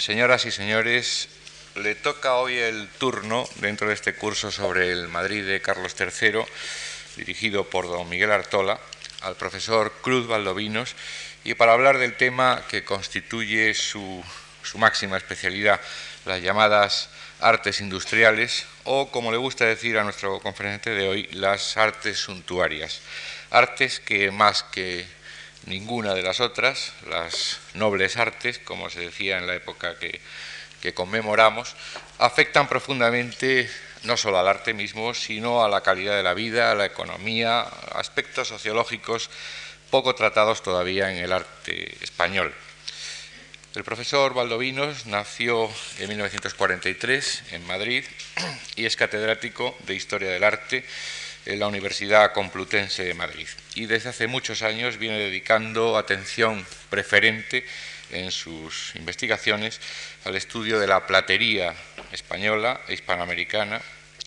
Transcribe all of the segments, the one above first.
Señoras y señores, le toca hoy el turno dentro de este curso sobre el Madrid de Carlos III, dirigido por don Miguel Artola, al profesor Cruz Valdovinos, y para hablar del tema que constituye su, su máxima especialidad, las llamadas artes industriales, o como le gusta decir a nuestro conferenciante de hoy, las artes suntuarias. Artes que más que ninguna de las otras, las nobles artes, como se decía en la época que, conmemoramos, afectan profundamente no solo al arte mismo, sino a la calidad de la vida, a la economía, aspectos sociológicos poco tratados todavía en el arte español. El profesor Valdovinos nació en 1943 en Madrid y es catedrático de Historia del Arte en la Universidad Complutense de Madrid. Y desde hace muchos años viene dedicando atención preferente en sus investigaciones al estudio de la platería española e hispanoamericana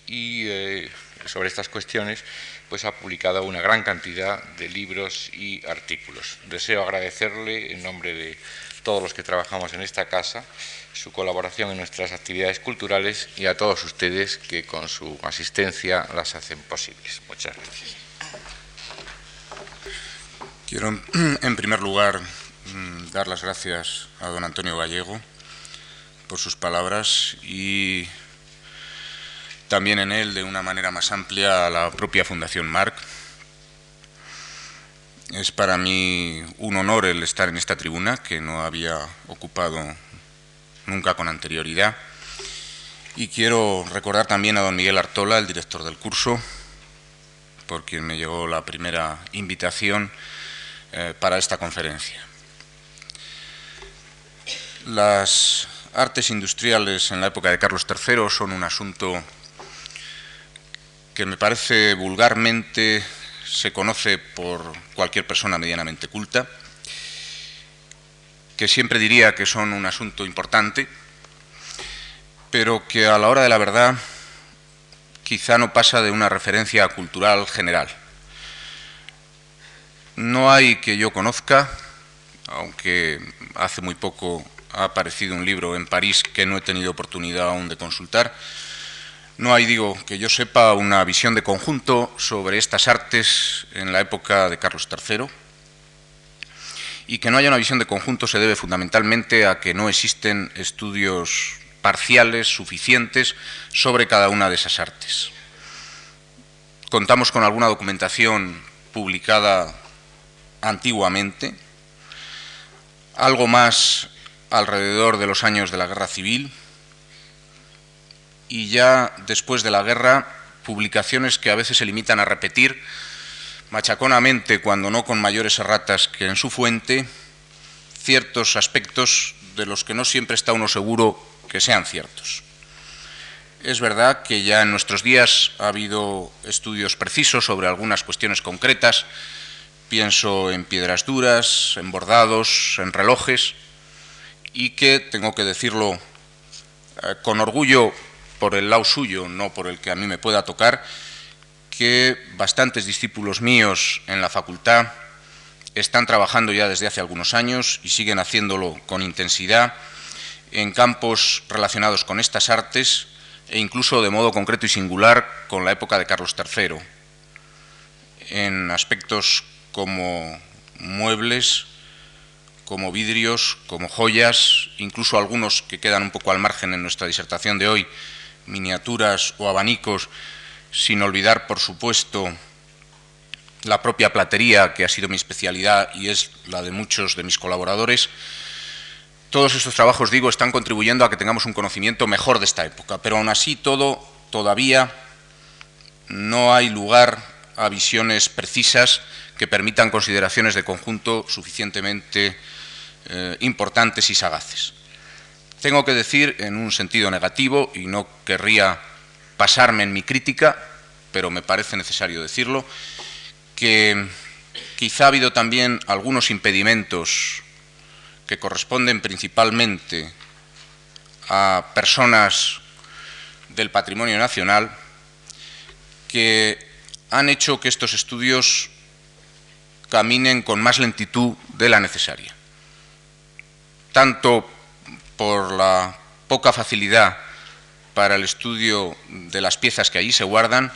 y eh, sobre estas cuestiones pues ha publicado una gran cantidad de libros y artículos. Deseo agradecerle en nombre de todos los que trabajamos en esta casa su colaboración en nuestras actividades culturales y a todos ustedes que con su asistencia las hacen posibles. Muchas gracias. Quiero, en primer lugar, mm, dar las gracias a don Antonio Gallego por sus palabras y también en él, de una manera más amplia, a la propia Fundación Marc. Es para mí un honor el estar en esta tribuna, que no había ocupado nunca con anterioridad. Y quiero recordar también a don Miguel Artola, el director del curso, por quien me llegó la primera invitación eh, para esta conferencia. Las artes industriales en la época de Carlos III son un asunto que me parece vulgarmente se conoce por cualquier persona medianamente culta que siempre diría que son un asunto importante, pero que a la hora de la verdad quizá no pasa de una referencia cultural general. No hay que yo conozca, aunque hace muy poco ha aparecido un libro en París que no he tenido oportunidad aún de consultar, no hay, digo, que yo sepa una visión de conjunto sobre estas artes en la época de Carlos III, y que no haya una visión de conjunto se debe fundamentalmente a que no existen estudios parciales suficientes sobre cada una de esas artes. Contamos con alguna documentación publicada antiguamente, algo más alrededor de los años de la Guerra Civil y ya después de la guerra publicaciones que a veces se limitan a repetir machaconamente, cuando no con mayores erratas que en su fuente, ciertos aspectos de los que no siempre está uno seguro que sean ciertos. Es verdad que ya en nuestros días ha habido estudios precisos sobre algunas cuestiones concretas, pienso en piedras duras, en bordados, en relojes, y que, tengo que decirlo eh, con orgullo por el lado suyo, no por el que a mí me pueda tocar, que bastantes discípulos míos en la facultad están trabajando ya desde hace algunos años y siguen haciéndolo con intensidad en campos relacionados con estas artes e incluso de modo concreto y singular con la época de Carlos III, en aspectos como muebles, como vidrios, como joyas, incluso algunos que quedan un poco al margen en nuestra disertación de hoy, miniaturas o abanicos sin olvidar, por supuesto, la propia platería, que ha sido mi especialidad y es la de muchos de mis colaboradores. Todos estos trabajos, digo, están contribuyendo a que tengamos un conocimiento mejor de esta época, pero aún así todo todavía no hay lugar a visiones precisas que permitan consideraciones de conjunto suficientemente eh, importantes y sagaces. Tengo que decir, en un sentido negativo, y no querría pasarme en mi crítica, pero me parece necesario decirlo, que quizá ha habido también algunos impedimentos que corresponden principalmente a personas del patrimonio nacional que han hecho que estos estudios caminen con más lentitud de la necesaria, tanto por la poca facilidad para el estudio de las piezas que allí se guardan,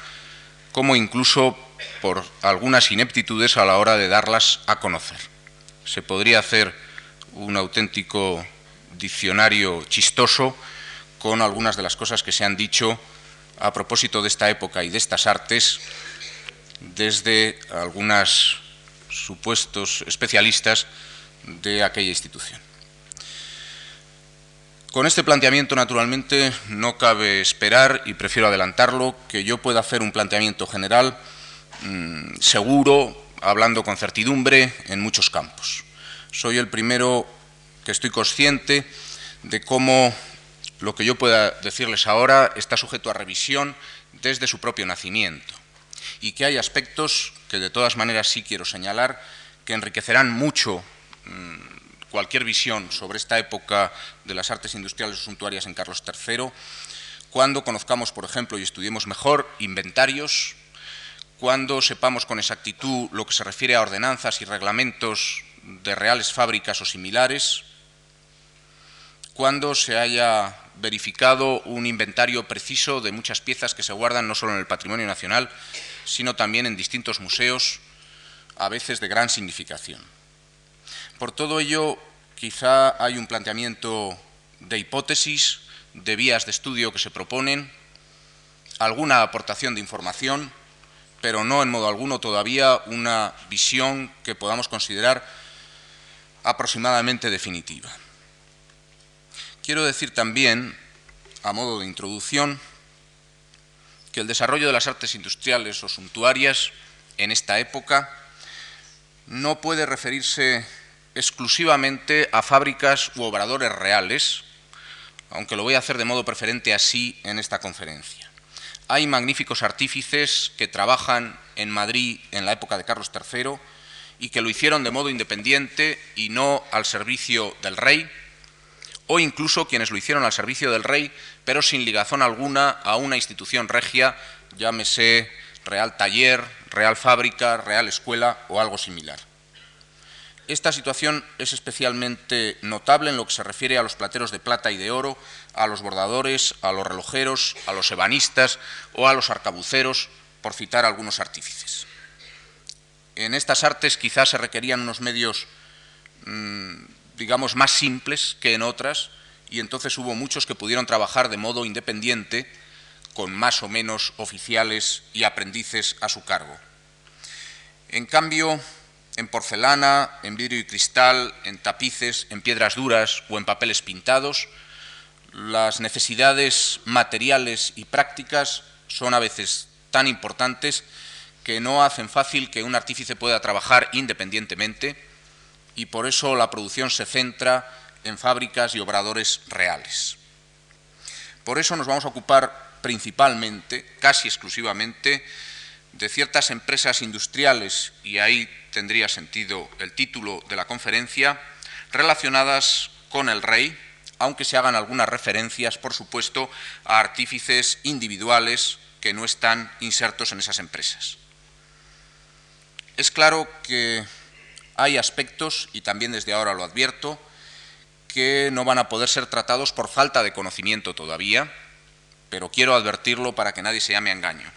como incluso por algunas ineptitudes a la hora de darlas a conocer. Se podría hacer un auténtico diccionario chistoso con algunas de las cosas que se han dicho a propósito de esta época y de estas artes desde algunos supuestos especialistas de aquella institución. Con este planteamiento, naturalmente, no cabe esperar, y prefiero adelantarlo, que yo pueda hacer un planteamiento general mm, seguro, hablando con certidumbre, en muchos campos. Soy el primero que estoy consciente de cómo lo que yo pueda decirles ahora está sujeto a revisión desde su propio nacimiento y que hay aspectos que de todas maneras sí quiero señalar que enriquecerán mucho mm, cualquier visión sobre esta época de las artes industriales suntuarias en Carlos III, cuando conozcamos, por ejemplo, y estudiemos mejor inventarios, cuando sepamos con exactitud lo que se refiere a ordenanzas y reglamentos de reales fábricas o similares, cuando se haya verificado un inventario preciso de muchas piezas que se guardan no solo en el patrimonio nacional, sino también en distintos museos, a veces de gran significación. Por todo ello, quizá hay un planteamiento de hipótesis, de vías de estudio que se proponen, alguna aportación de información, pero no en modo alguno todavía una visión que podamos considerar aproximadamente definitiva. Quiero decir también, a modo de introducción, que el desarrollo de las artes industriales o suntuarias en esta época no puede referirse exclusivamente a fábricas u obradores reales, aunque lo voy a hacer de modo preferente así en esta conferencia. Hay magníficos artífices que trabajan en Madrid en la época de Carlos III y que lo hicieron de modo independiente y no al servicio del rey, o incluso quienes lo hicieron al servicio del rey, pero sin ligazón alguna a una institución regia, llámese Real Taller, Real Fábrica, Real Escuela o algo similar. Esta situación es especialmente notable en lo que se refiere a los plateros de plata y de oro, a los bordadores, a los relojeros, a los ebanistas o a los arcabuceros, por citar algunos artífices. En estas artes quizás se requerían unos medios, mm, digamos, más simples que en otras, y entonces hubo muchos que pudieron trabajar de modo independiente, con más o menos oficiales y aprendices a su cargo. En cambio, en porcelana, en vidrio y cristal, en tapices, en piedras duras o en papeles pintados, las necesidades materiales y prácticas son a veces tan importantes que no hacen fácil que un artífice pueda trabajar independientemente y por eso la producción se centra en fábricas y obradores reales. Por eso nos vamos a ocupar principalmente, casi exclusivamente, de ciertas empresas industriales, y ahí tendría sentido el título de la conferencia, relacionadas con el rey, aunque se hagan algunas referencias, por supuesto, a artífices individuales que no están insertos en esas empresas. Es claro que hay aspectos, y también desde ahora lo advierto, que no van a poder ser tratados por falta de conocimiento todavía, pero quiero advertirlo para que nadie se llame a engaño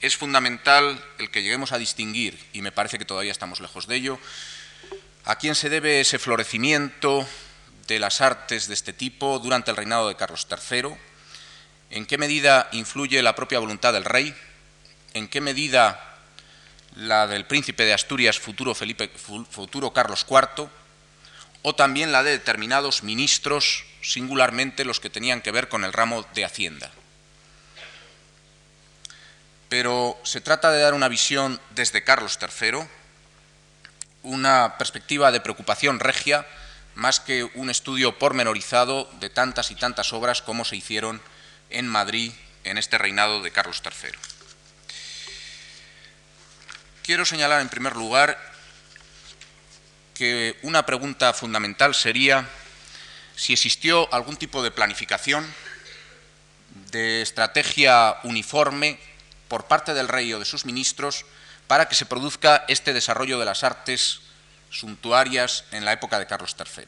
es fundamental el que lleguemos a distinguir, y me parece que todavía estamos lejos de ello, a quién se debe ese florecimiento de las artes de este tipo durante el reinado de Carlos III, en qué medida influye la propia voluntad del rey, en qué medida la del príncipe de Asturias, futuro, Felipe, futuro Carlos IV, o también la de determinados ministros, singularmente los que tenían que ver con el ramo de Hacienda pero se trata de dar una visión desde Carlos III, una perspectiva de preocupación regia, más que un estudio pormenorizado de tantas y tantas obras como se hicieron en Madrid en este reinado de Carlos III. Quiero señalar en primer lugar que una pregunta fundamental sería si existió algún tipo de planificación, de estrategia uniforme por parte del rey o de sus ministros para que se produzca este desarrollo de las artes suntuarias en la época de Carlos III.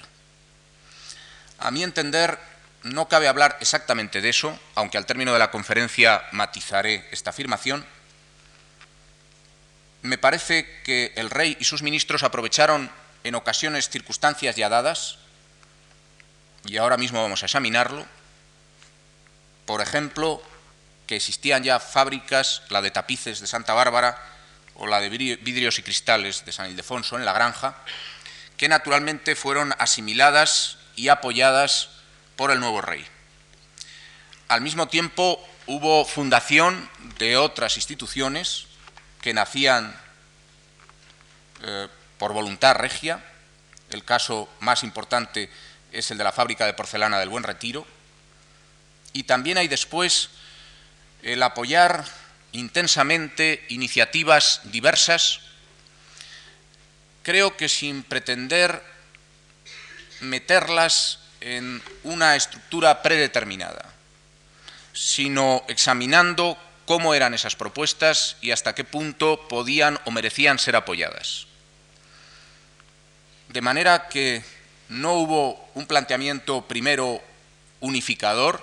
A mi entender, no cabe hablar exactamente de eso, aunque al término de la conferencia matizaré esta afirmación. Me parece que el rey y sus ministros aprovecharon en ocasiones circunstancias ya dadas, y ahora mismo vamos a examinarlo. Por ejemplo, que existían ya fábricas, la de tapices de Santa Bárbara o la de vidrios y cristales de San Ildefonso en la granja, que naturalmente fueron asimiladas y apoyadas por el nuevo rey. Al mismo tiempo hubo fundación de otras instituciones que nacían eh, por voluntad regia. El caso más importante es el de la fábrica de porcelana del Buen Retiro. Y también hay después el apoyar intensamente iniciativas diversas, creo que sin pretender meterlas en una estructura predeterminada, sino examinando cómo eran esas propuestas y hasta qué punto podían o merecían ser apoyadas. De manera que no hubo un planteamiento primero unificador,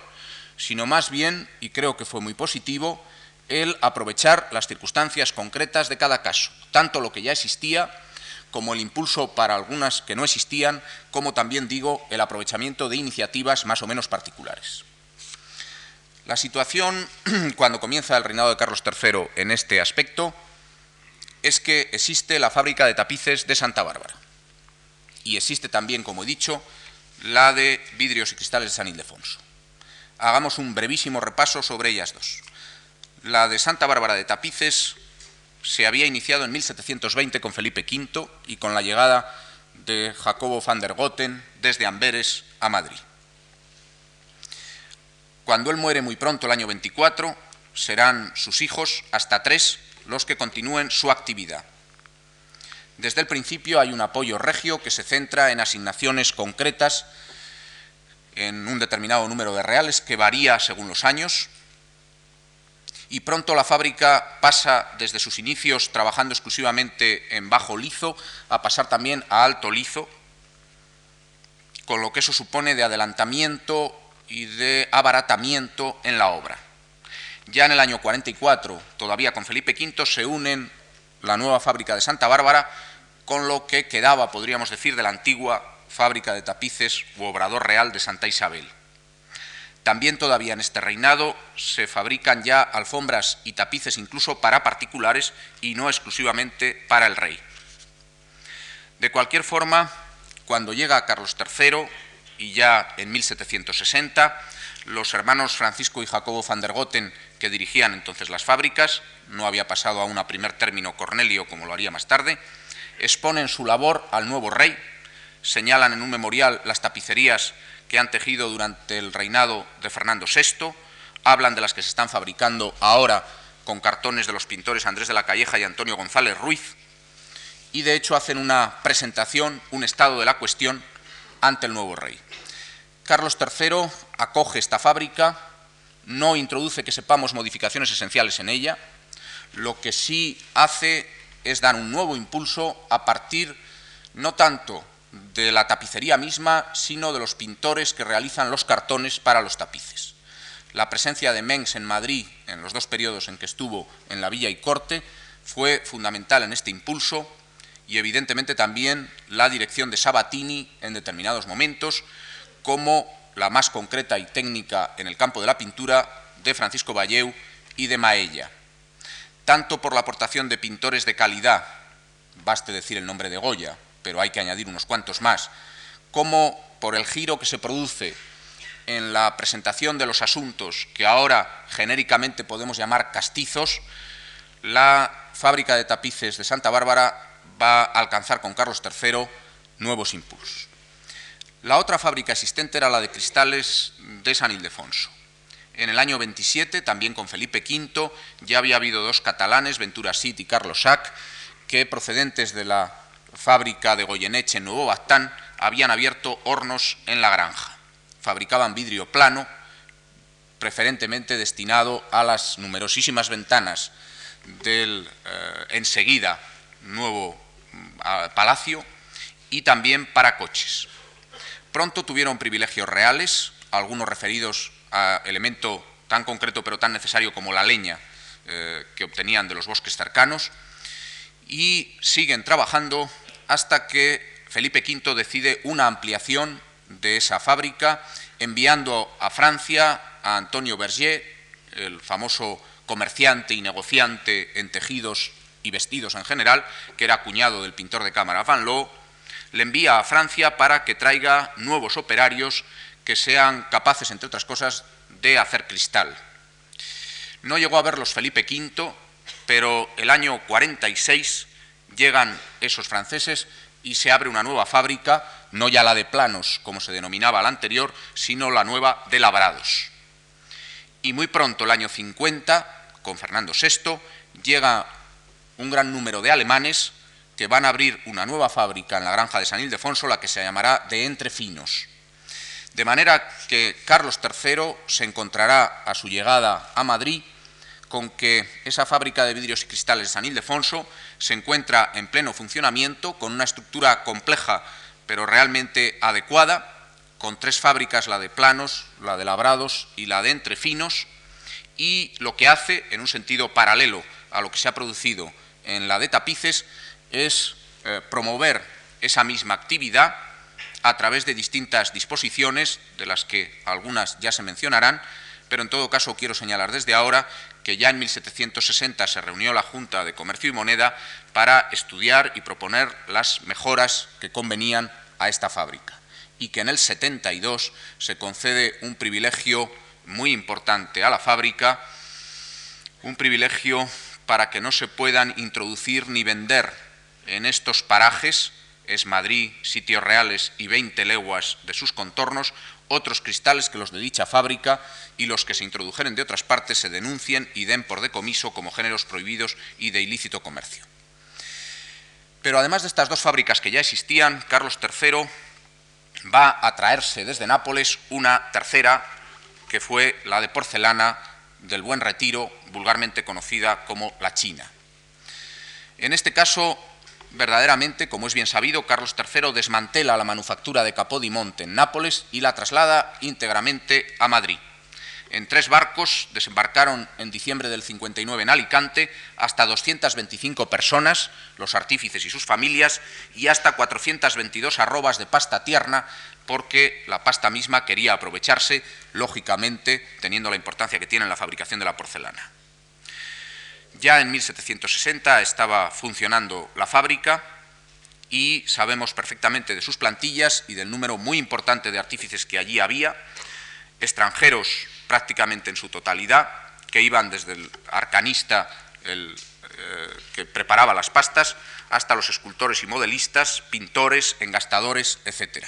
sino más bien, y creo que fue muy positivo, el aprovechar las circunstancias concretas de cada caso, tanto lo que ya existía como el impulso para algunas que no existían, como también digo, el aprovechamiento de iniciativas más o menos particulares. La situación, cuando comienza el reinado de Carlos III en este aspecto, es que existe la fábrica de tapices de Santa Bárbara y existe también, como he dicho, la de vidrios y cristales de San Ildefonso. Hagamos un brevísimo repaso sobre ellas dos. La de Santa Bárbara de Tapices se había iniciado en 1720 con Felipe V y con la llegada de Jacobo van der Goten desde Amberes a Madrid. Cuando él muere muy pronto, el año 24, serán sus hijos, hasta tres, los que continúen su actividad. Desde el principio hay un apoyo regio que se centra en asignaciones concretas en un determinado número de reales que varía según los años y pronto la fábrica pasa desde sus inicios trabajando exclusivamente en bajo lizo a pasar también a alto lizo, con lo que eso supone de adelantamiento y de abaratamiento en la obra. Ya en el año 44, todavía con Felipe V, se unen la nueva fábrica de Santa Bárbara con lo que quedaba, podríamos decir, de la antigua fábrica de tapices u obrador real de Santa Isabel. También todavía en este reinado se fabrican ya alfombras y tapices incluso para particulares y no exclusivamente para el rey. De cualquier forma, cuando llega Carlos III y ya en 1760, los hermanos Francisco y Jacobo van der Goten, que dirigían entonces las fábricas, no había pasado aún a primer término Cornelio como lo haría más tarde, exponen su labor al nuevo rey, señalan en un memorial las tapicerías que han tejido durante el reinado de Fernando VI, hablan de las que se están fabricando ahora con cartones de los pintores Andrés de la Calleja y Antonio González Ruiz, y de hecho hacen una presentación, un estado de la cuestión ante el nuevo rey. Carlos III acoge esta fábrica, no introduce que sepamos modificaciones esenciales en ella, lo que sí hace es dar un nuevo impulso a partir no tanto de la tapicería misma, sino de los pintores que realizan los cartones para los tapices. La presencia de Mengs en Madrid en los dos periodos en que estuvo en la Villa y Corte fue fundamental en este impulso y evidentemente también la dirección de Sabatini en determinados momentos, como la más concreta y técnica en el campo de la pintura de Francisco Valleu y de Maella tanto por la aportación de pintores de calidad, baste decir el nombre de Goya, pero hay que añadir unos cuantos más, como por el giro que se produce en la presentación de los asuntos que ahora genéricamente podemos llamar castizos, la fábrica de tapices de Santa Bárbara va a alcanzar con Carlos III nuevos impulsos. La otra fábrica existente era la de cristales de San Ildefonso. En el año 27, también con Felipe V, ya había habido dos catalanes, Ventura Cid y Carlos Sac, que procedentes de la fábrica de Goyeneche en Nuevo Bastán habían abierto hornos en la granja. Fabricaban vidrio plano, preferentemente destinado a las numerosísimas ventanas del eh, enseguida nuevo mm, palacio y también para coches. Pronto tuvieron privilegios reales, algunos referidos a elemento tan concreto pero tan necesario como la leña eh, que obtenían de los bosques cercanos, y siguen trabajando hasta que Felipe V decide una ampliación de esa fábrica, enviando a Francia a Antonio Berger, el famoso comerciante y negociante en tejidos y vestidos en general, que era cuñado del pintor de cámara Van Loo, le envía a Francia para que traiga nuevos operarios que sean capaces, entre otras cosas, de hacer cristal. No llegó a verlos Felipe V, pero el año 46 llegan esos franceses y se abre una nueva fábrica, no ya la de planos, como se denominaba la anterior, sino la nueva de labrados. Y muy pronto, el año 50, con Fernando VI, llega un gran número de alemanes que van a abrir una nueva fábrica en la granja de San Ildefonso, la que se llamará de Entrefinos. De manera que Carlos III se encontrará a su llegada a Madrid con que esa fábrica de vidrios y cristales de San Ildefonso se encuentra en pleno funcionamiento, con una estructura compleja pero realmente adecuada, con tres fábricas, la de planos, la de labrados y la de entrefinos, y lo que hace, en un sentido paralelo a lo que se ha producido en la de tapices, es eh, promover esa misma actividad a través de distintas disposiciones, de las que algunas ya se mencionarán, pero en todo caso quiero señalar desde ahora que ya en 1760 se reunió la Junta de Comercio y Moneda para estudiar y proponer las mejoras que convenían a esta fábrica y que en el 72 se concede un privilegio muy importante a la fábrica, un privilegio para que no se puedan introducir ni vender en estos parajes, es Madrid, sitios reales y 20 leguas de sus contornos, otros cristales que los de dicha fábrica y los que se introdujeren de otras partes se denuncien y den por decomiso como géneros prohibidos y de ilícito comercio. Pero además de estas dos fábricas que ya existían, Carlos III va a traerse desde Nápoles una tercera, que fue la de porcelana del Buen Retiro, vulgarmente conocida como la China. En este caso, verdaderamente, como es bien sabido, Carlos III desmantela la manufactura de Capodimonte en Nápoles y la traslada íntegramente a Madrid. En tres barcos desembarcaron en diciembre del 59 en Alicante hasta 225 personas, los artífices y sus familias, y hasta 422 arrobas de pasta tierna, porque la pasta misma quería aprovecharse, lógicamente, teniendo la importancia que tiene en la fabricación de la porcelana. Ya en 1760 estaba funcionando la fábrica y sabemos perfectamente de sus plantillas y del número muy importante de artífices que allí había, extranjeros prácticamente en su totalidad, que iban desde el arcanista eh, que preparaba las pastas hasta los escultores y modelistas, pintores, engastadores, etc.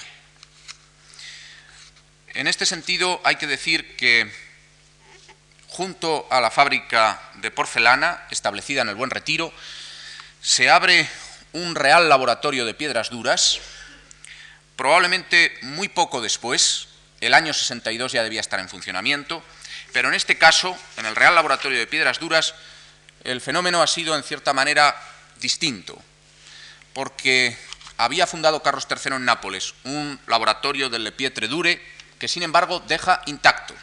En este sentido hay que decir que junto a la fábrica de porcelana, establecida en el Buen Retiro, se abre un real laboratorio de piedras duras. Probablemente muy poco después, el año 62 ya debía estar en funcionamiento, pero en este caso, en el Real Laboratorio de Piedras Duras, el fenómeno ha sido en cierta manera distinto, porque había fundado Carlos III en Nápoles un laboratorio del Le Pietre Dure que sin embargo deja intacto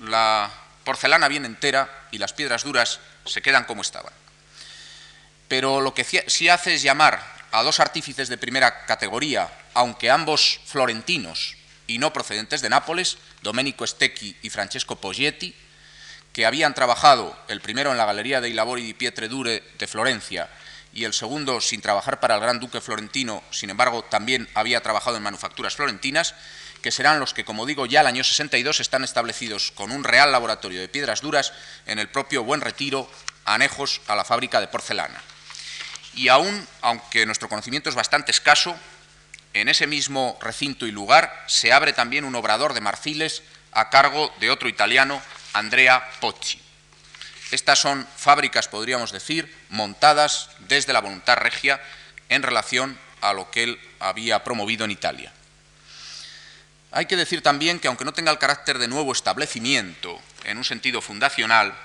la porcelana bien entera y las piedras duras se quedan como estaban. Pero lo que sí hace es llamar a dos artífices de primera categoría, aunque ambos florentinos y no procedentes de Nápoles, Domenico Stecchi y Francesco Poggietti, que habían trabajado, el primero en la Galería dei Lavori di Pietre Dure de Florencia y el segundo, sin trabajar para el Gran Duque Florentino, sin embargo, también había trabajado en manufacturas florentinas, que serán los que, como digo, ya el año 62 están establecidos con un real laboratorio de piedras duras en el propio Buen Retiro, anejos a la fábrica de porcelana. Y aún, aunque nuestro conocimiento es bastante escaso, en ese mismo recinto y lugar se abre también un obrador de marfiles a cargo de otro italiano, Andrea Pocci. Estas son fábricas, podríamos decir, montadas desde la voluntad regia en relación a lo que él había promovido en Italia. Hay que decir también que aunque no tenga el carácter de nuevo establecimiento en un sentido fundacional,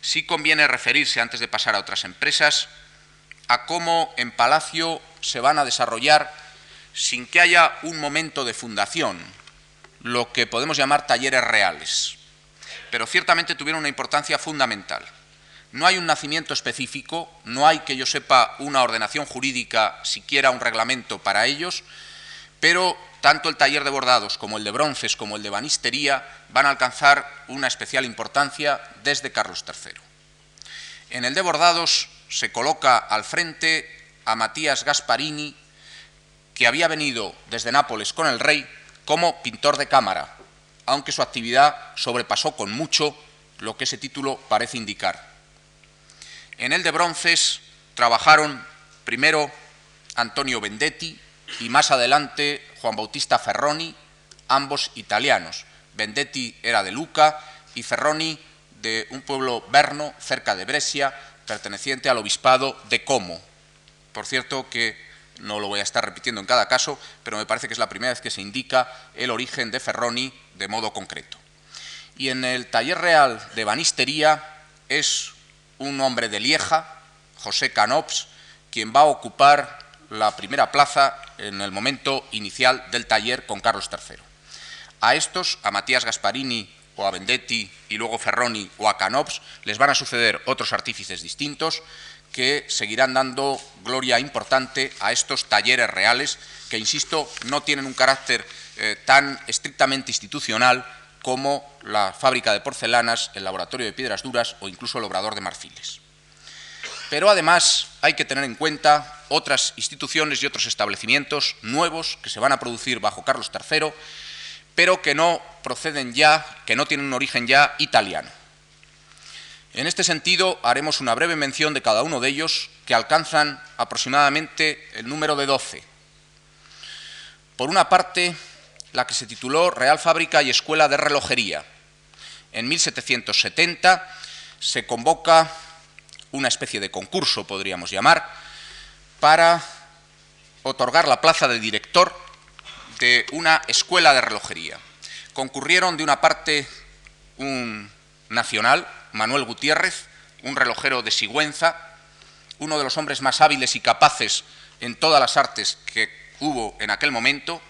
sí conviene referirse, antes de pasar a otras empresas, a cómo en Palacio se van a desarrollar sin que haya un momento de fundación, lo que podemos llamar talleres reales, pero ciertamente tuvieron una importancia fundamental. No hay un nacimiento específico, no hay que yo sepa una ordenación jurídica, siquiera un reglamento para ellos, pero tanto el taller de bordados como el de bronces como el de banistería van a alcanzar una especial importancia desde Carlos III. En el de bordados se coloca al frente a Matías Gasparini, que había venido desde Nápoles con el rey como pintor de cámara, aunque su actividad sobrepasó con mucho lo que ese título parece indicar. En el de bronces trabajaron primero Antonio Vendetti y más adelante Juan Bautista Ferroni, ambos italianos. Vendetti era de Luca y Ferroni de un pueblo berno cerca de Brescia, perteneciente al obispado de Como. Por cierto que no lo voy a estar repitiendo en cada caso, pero me parece que es la primera vez que se indica el origen de Ferroni de modo concreto. Y en el taller real de banistería es un hombre de Lieja, José Canops, quien va a ocupar la primera plaza en el momento inicial del taller con Carlos III. A estos, a Matías Gasparini o a Vendetti y luego Ferroni o a Canops, les van a suceder otros artífices distintos que seguirán dando gloria importante a estos talleres reales que, insisto, no tienen un carácter eh, tan estrictamente institucional como la fábrica de porcelanas, el laboratorio de piedras duras o incluso el obrador de marfiles. Pero además hay que tener en cuenta otras instituciones y otros establecimientos nuevos que se van a producir bajo Carlos III, pero que no proceden ya, que no tienen un origen ya italiano. En este sentido, haremos una breve mención de cada uno de ellos, que alcanzan aproximadamente el número de 12. Por una parte, la que se tituló Real Fábrica y Escuela de Relojería. En 1770 se convoca una especie de concurso, podríamos llamar, para otorgar la plaza de director de una escuela de relojería. Concurrieron de una parte un nacional, Manuel Gutiérrez, un relojero de Sigüenza, uno de los hombres más hábiles y capaces en todas las artes que hubo en aquel momento,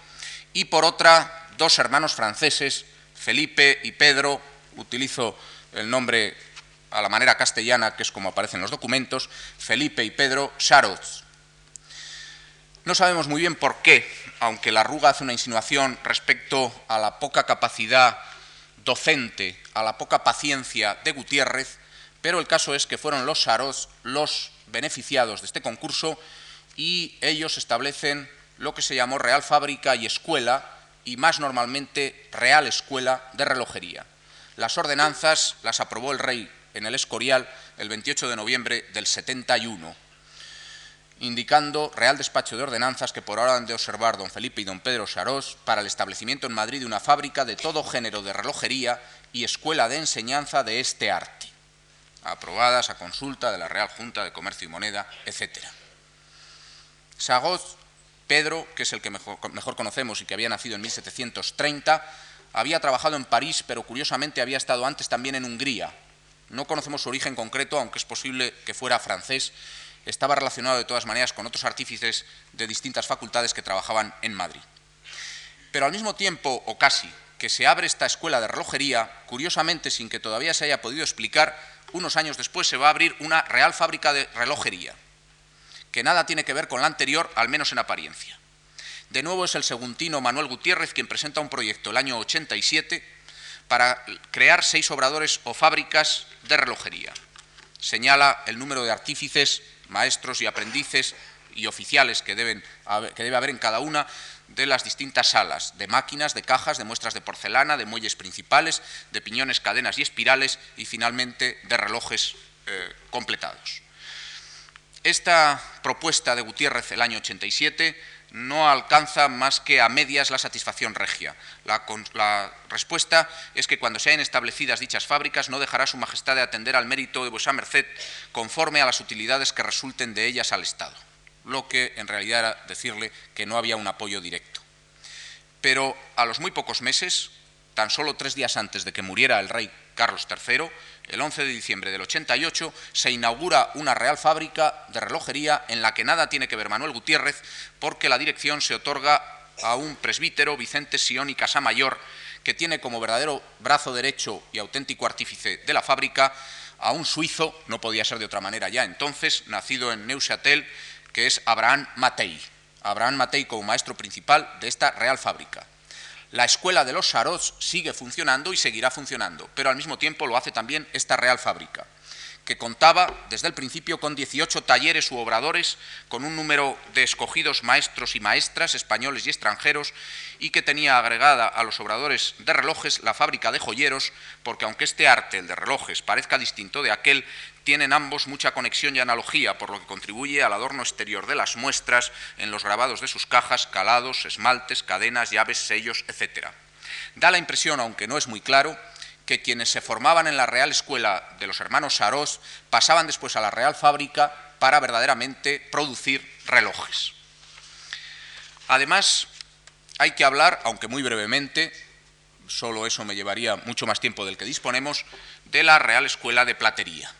y por otra, dos hermanos franceses, Felipe y Pedro, utilizo el nombre a la manera castellana, que es como aparece en los documentos, Felipe y Pedro Charoz. No sabemos muy bien por qué, aunque la arruga hace una insinuación respecto a la poca capacidad docente, a la poca paciencia de Gutiérrez, pero el caso es que fueron los Saros los beneficiados de este concurso y ellos establecen lo que se llamó Real Fábrica y Escuela y más normalmente Real Escuela de Relojería. Las ordenanzas las aprobó el rey en el Escorial el 28 de noviembre del 71, indicando Real Despacho de Ordenanzas que por ahora han de observar don Felipe y don Pedro Sarós para el establecimiento en Madrid de una fábrica de todo género de relojería y escuela de enseñanza de este arte, aprobadas a consulta de la Real Junta de Comercio y Moneda, etc. Sagoz, Pedro, que es el que mejor, mejor, conocemos y que había nacido en 1730, había trabajado en París, pero curiosamente había estado antes también en Hungría. No conocemos su origen concreto, aunque es posible que fuera francés. Estaba relacionado de todas maneras con otros artífices de distintas facultades que trabajaban en Madrid. Pero al mismo tiempo, o casi, que se abre esta escuela de relojería, curiosamente, sin que todavía se haya podido explicar, unos años después se va a abrir una real fábrica de relojería, que nada tiene que ver con la anterior, al menos en apariencia. De nuevo es el seguntino Manuel Gutiérrez quien presenta un proyecto el año 87 para crear seis obradores o fábricas de relojería. Señala el número de artífices, maestros y aprendices y oficiales que, deben, que debe haber en cada una de las distintas salas, de máquinas, de cajas, de muestras de porcelana, de muelles principales, de piñones, cadenas y espirales y finalmente de relojes eh, completados. Esta propuesta de Gutiérrez el año 87 no alcanza más que a medias la satisfacción regia. La, respuesta es que cuando se hayan establecidas dichas fábricas no dejará su majestad de atender al mérito de vuesa merced conforme a las utilidades que resulten de ellas al Estado lo que en realidad era decirle que no había un apoyo directo. Pero a los muy pocos meses, tan solo tres días antes de que muriera el rey Carlos III, el 11 de diciembre del 88, se inaugura una real fábrica de relojería en la que nada tiene que ver Manuel Gutiérrez, porque la dirección se otorga a un presbítero, Vicente Sion y Casamayor, que tiene como verdadero brazo derecho y auténtico artífice de la fábrica a un suizo, no podía ser de otra manera ya entonces, nacido en Neuchâtel, que es Abraham Matei. Abraham Matei como maestro principal de esta real fábrica. La escuela de los Sarots sigue funcionando y seguirá funcionando, pero al mismo tiempo lo hace también esta real fábrica que contaba desde el principio con 18 talleres u obradores, con un número de escogidos maestros y maestras españoles y extranjeros, y que tenía agregada a los obradores de relojes la fábrica de joyeros, porque aunque este arte, el de relojes, parezca distinto de aquel, tienen ambos mucha conexión y analogía, por lo que contribuye al adorno exterior de las muestras en los grabados de sus cajas, calados, esmaltes, cadenas, llaves, sellos, etc. Da la impresión, aunque no es muy claro, que quienes se formaban en la Real Escuela de los hermanos Sarós pasaban después a la Real Fábrica para verdaderamente producir relojes. Además, hay que hablar, aunque muy brevemente, solo eso me llevaría mucho más tiempo del que disponemos, de la Real Escuela de Platería.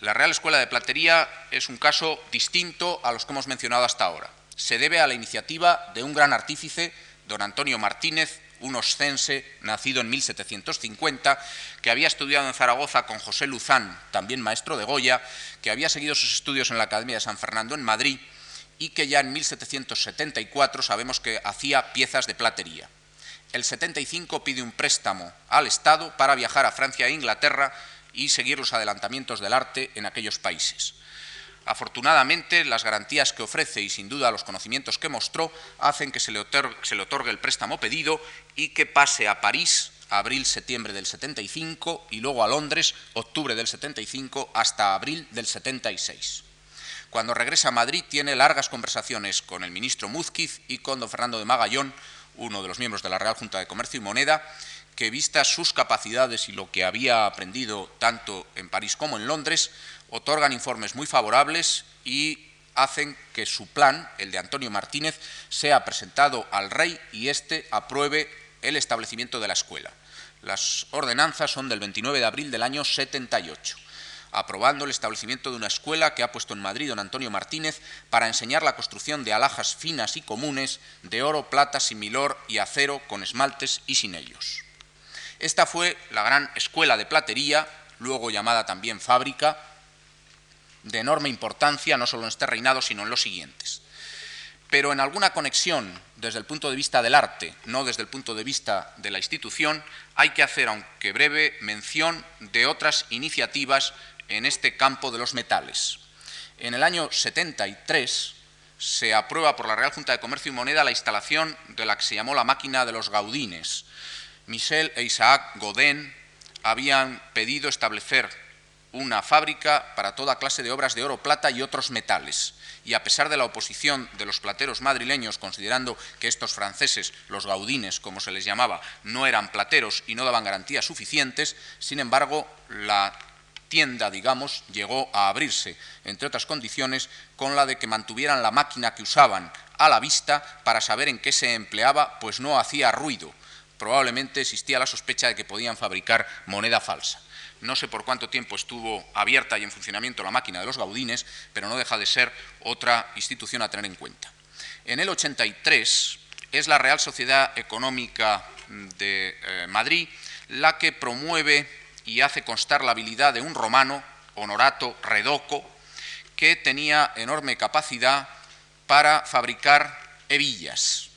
La Real Escuela de Platería es un caso distinto a los que hemos mencionado hasta ahora. Se debe a la iniciativa de un gran artífice, don Antonio Martínez, un oscense nacido en 1750, que había estudiado en Zaragoza con José Luzán, también maestro de Goya, que había seguido sus estudios en la Academia de San Fernando en Madrid y que ya en 1774 sabemos que hacía piezas de platería. El 75 pide un préstamo al Estado para viajar a Francia e Inglaterra y seguir los adelantamientos del arte en aquellos países. Afortunadamente, las garantías que ofrece y sin duda los conocimientos que mostró hacen que se le, otorgue, el préstamo pedido y que pase a París abril-septiembre del 75 y luego a Londres octubre del 75 hasta abril del 76. Cuando regresa a Madrid tiene largas conversaciones con el ministro Múzquiz y con don Fernando de Magallón, uno de los miembros de la Real Junta de Comercio y Moneda, que vistas sus capacidades y lo que había aprendido tanto en París como en Londres, otorgan informes muy favorables y hacen que su plan, el de Antonio Martínez, sea presentado al rey y éste apruebe el establecimiento de la escuela. Las ordenanzas son del 29 de abril del año 78, aprobando el establecimiento de una escuela que ha puesto en Madrid don Antonio Martínez para enseñar la construcción de alhajas finas y comunes de oro, plata, similor y acero con esmaltes y sin ellos. Esta fue la gran escuela de platería, luego llamada también fábrica, de enorme importancia, no solo en este reinado, sino en los siguientes. Pero en alguna conexión desde el punto de vista del arte, no desde el punto de vista de la institución, hay que hacer, aunque breve, mención de otras iniciativas en este campo de los metales. En el año 73 se aprueba por la Real Junta de Comercio y Moneda la instalación de la que se llamó la máquina de los gaudines. Michel e Isaac Godin habían pedido establecer una fábrica para toda clase de obras de oro, plata y otros metales. Y a pesar de la oposición de los plateros madrileños, considerando que estos franceses, los gaudines, como se les llamaba, no eran plateros y no daban garantías suficientes, sin embargo, la tienda, digamos, llegó a abrirse, entre otras condiciones, con la de que mantuvieran la máquina que usaban a la vista para saber en qué se empleaba, pues no hacía ruido. Probablemente existía la sospecha de que podían fabricar moneda falsa. No sé por cuánto tiempo estuvo abierta y en funcionamiento la máquina de los Gaudines, pero no deja de ser otra institución a tener en cuenta. En el 83 es la Real Sociedad Económica de eh, Madrid la que promueve y hace constar la habilidad de un romano, Honorato Redoco, que tenía enorme capacidad para fabricar hebillas.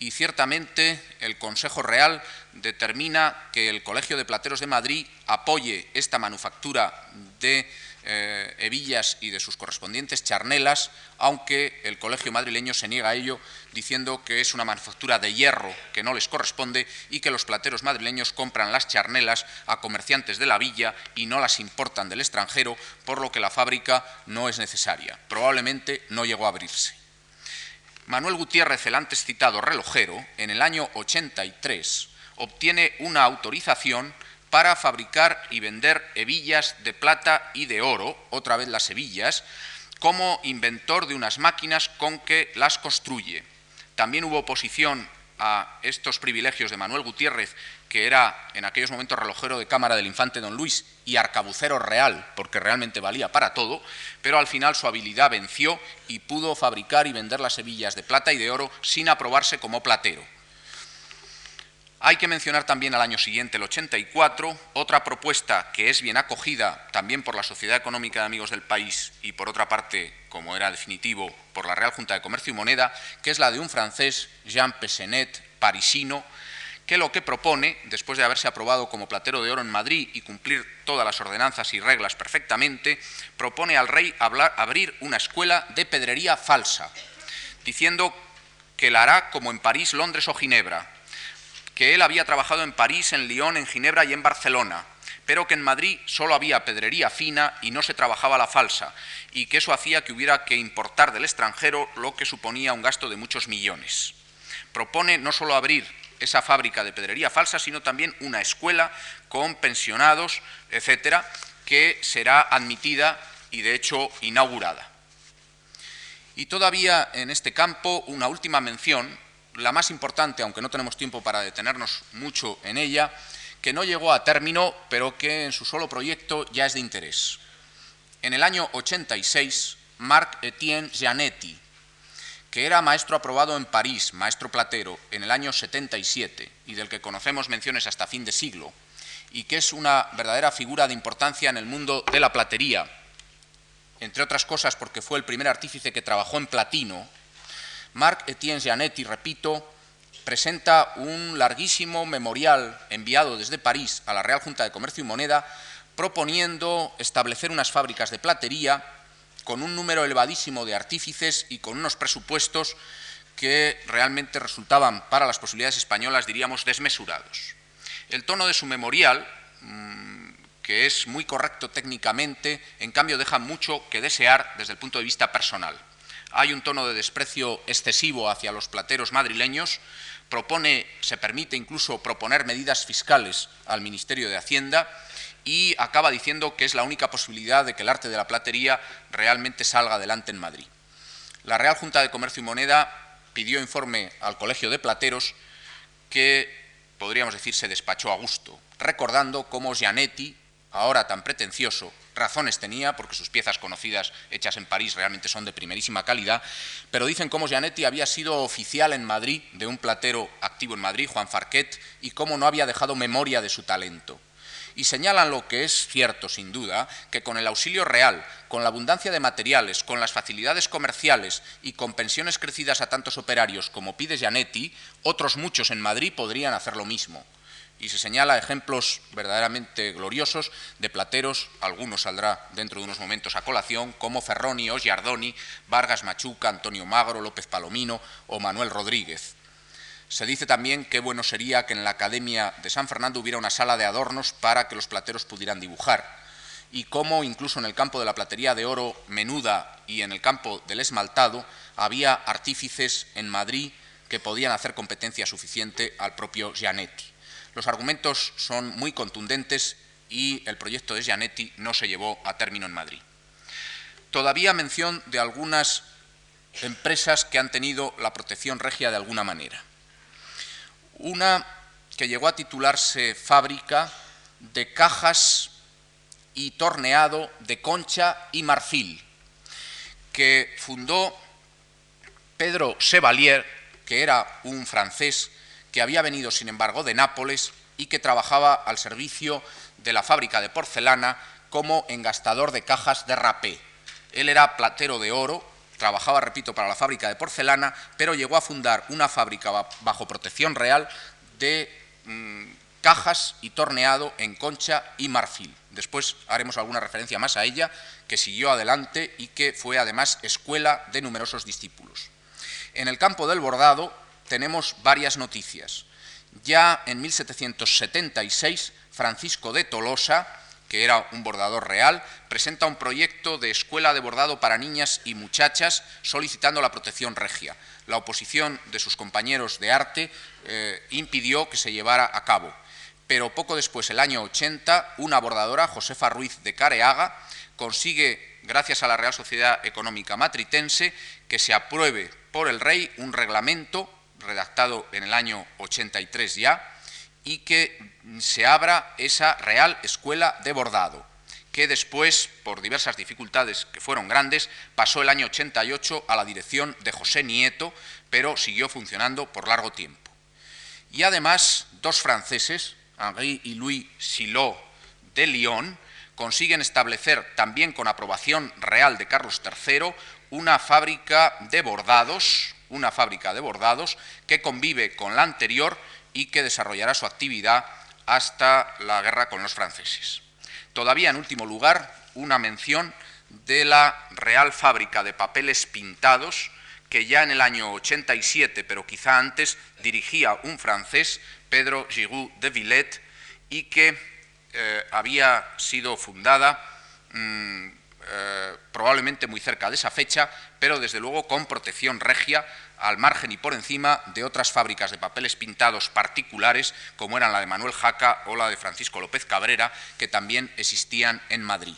Y ciertamente el Consejo Real determina que el Colegio de Plateros de Madrid apoye esta manufactura de eh, hebillas y de sus correspondientes charnelas, aunque el Colegio madrileño se niega a ello, diciendo que es una manufactura de hierro que no les corresponde y que los plateros madrileños compran las charnelas a comerciantes de la villa y no las importan del extranjero, por lo que la fábrica no es necesaria. Probablemente no llegó a abrirse. Manuel Gutiérrez, el antes citado relojero, en el año 83 obtiene una autorización para fabricar y vender hebillas de plata y de oro, otra vez las hebillas, como inventor de unas máquinas con que las construye. También hubo oposición a estos privilegios de Manuel Gutiérrez que era en aquellos momentos relojero de cámara del infante don Luis y arcabucero real, porque realmente valía para todo, pero al final su habilidad venció y pudo fabricar y vender las hebillas de plata y de oro sin aprobarse como platero. Hay que mencionar también al año siguiente, el 84, otra propuesta que es bien acogida también por la Sociedad Económica de Amigos del País y por otra parte, como era definitivo, por la Real Junta de Comercio y Moneda, que es la de un francés, Jean Pessenet, parisino, que lo que propone, después de haberse aprobado como platero de oro en Madrid y cumplir todas las ordenanzas y reglas perfectamente, propone al rey abrir una escuela de pedrería falsa, diciendo que la hará como en París, Londres o Ginebra, que él había trabajado en París, en Lyon, en Ginebra y en Barcelona, pero que en Madrid solo había pedrería fina y no se trabajaba la falsa, y que eso hacía que hubiera que importar del extranjero, lo que suponía un gasto de muchos millones. Propone no solo abrir esa fábrica de pedrería falsa, sino también una escuela con pensionados, etcétera, que será admitida y de hecho inaugurada. Y todavía en este campo una última mención la más importante, aunque no tenemos tiempo para detenernos mucho en ella, que no llegó a término, pero que en su solo proyecto ya es de interés. En el año 86, Marc Etienne Gianetti, que era maestro aprobado en París, maestro platero, en el año 77, y del que conocemos menciones hasta fin de siglo, y que es una verdadera figura de importancia en el mundo de la platería, entre otras cosas porque fue el primer artífice que trabajó en platino, Marc Etienne Gianetti, repito, presenta un larguísimo memorial enviado desde París a la Real Junta de Comercio y Moneda proponiendo establecer unas fábricas de platería con un número elevadísimo de artífices y con unos presupuestos que realmente resultaban para las posibilidades españolas, diríamos, desmesurados. El tono de su memorial, mm, que es muy correcto técnicamente, en cambio deja mucho que desear desde el punto de vista personal hay un tono de desprecio excesivo hacia los plateros madrileños, propone, se permite incluso proponer medidas fiscales al Ministerio de Hacienda y acaba diciendo que es la única posibilidad de que el arte de la platería realmente salga adelante en Madrid. La Real Junta de Comercio y Moneda pidió informe al Colegio de Plateros que, podríamos decir, se despachó a gusto, recordando cómo Gianetti, ahora tan pretencioso, razones tenía, porque sus piezas conocidas hechas en París realmente son de primerísima calidad, pero dicen cómo Gianetti había sido oficial en Madrid de un platero activo en Madrid, Juan Farquet, y cómo no había dejado memoria de su talento. Y señalan lo que es cierto, sin duda, que con el auxilio real, con la abundancia de materiales, con las facilidades comerciales y con pensiones crecidas a tantos operarios como pide Gianetti, otros muchos en Madrid podrían hacer lo mismo y se señala ejemplos verdaderamente gloriosos de plateros, algunos saldrá dentro de unos momentos a colación, como Ferroni, Osgiardoni, Vargas Machuca, Antonio Magro, López Palomino o Manuel Rodríguez. Se dice también que bueno sería que en la Academia de San Fernando hubiera una sala de adornos para que los plateros pudieran dibujar, y cómo incluso en el campo de la platería de oro menuda y en el campo del esmaltado había artífices en Madrid que podían hacer competencia suficiente al propio Gianetti. Los argumentos son muy contundentes y el proyecto de Gianetti no se llevó a término en Madrid. Todavía mención de algunas empresas que han tenido la protección regia de alguna manera. Una que llegó a titularse Fábrica de Cajas y Torneado de Concha y Marfil, que fundó Pedro Chevalier, que era un francés que había venido, sin embargo, de Nápoles y que trabajaba al servicio de la fábrica de porcelana como engastador de cajas de rapé. Él era platero de oro, trabajaba, repito, para la fábrica de porcelana, pero llegó a fundar una fábrica bajo protección real de mm, cajas y torneado en concha y marfil. Después haremos alguna referencia más a ella, que siguió adelante y que fue además escuela de numerosos discípulos. En el campo del bordado, tenemos varias noticias. Ya en 1776, Francisco de Tolosa, que era un bordador real, presenta un proyecto de escuela de bordado para niñas y muchachas solicitando la protección regia. La oposición de sus compañeros de arte eh, impidió que se llevara a cabo. Pero poco después, el año 80, una bordadora, Josefa Ruiz de Careaga, consigue, gracias a la Real Sociedad Económica Matritense, que se apruebe por el rey un reglamento redactado en el año 83 ya, y que se abra esa Real Escuela de Bordado, que después, por diversas dificultades que fueron grandes, pasó el año 88 a la dirección de José Nieto, pero siguió funcionando por largo tiempo. Y además, dos franceses, Henri y Louis Silot de Lyon, consiguen establecer también con aprobación real de Carlos III una fábrica de bordados, una fábrica de bordados que convive con la anterior y que desarrollará su actividad hasta la guerra con los franceses. Todavía, en último lugar, una mención de la Real Fábrica de Papeles Pintados, que ya en el año 87, pero quizá antes, dirigía un francés, Pedro Giroux de Villette, y que eh, había sido fundada mm, eh, probablemente muy cerca de esa fecha, pero desde luego con protección regia al margen y por encima de otras fábricas de papeles pintados particulares, como eran la de Manuel Jaca o la de Francisco López Cabrera, que también existían en Madrid.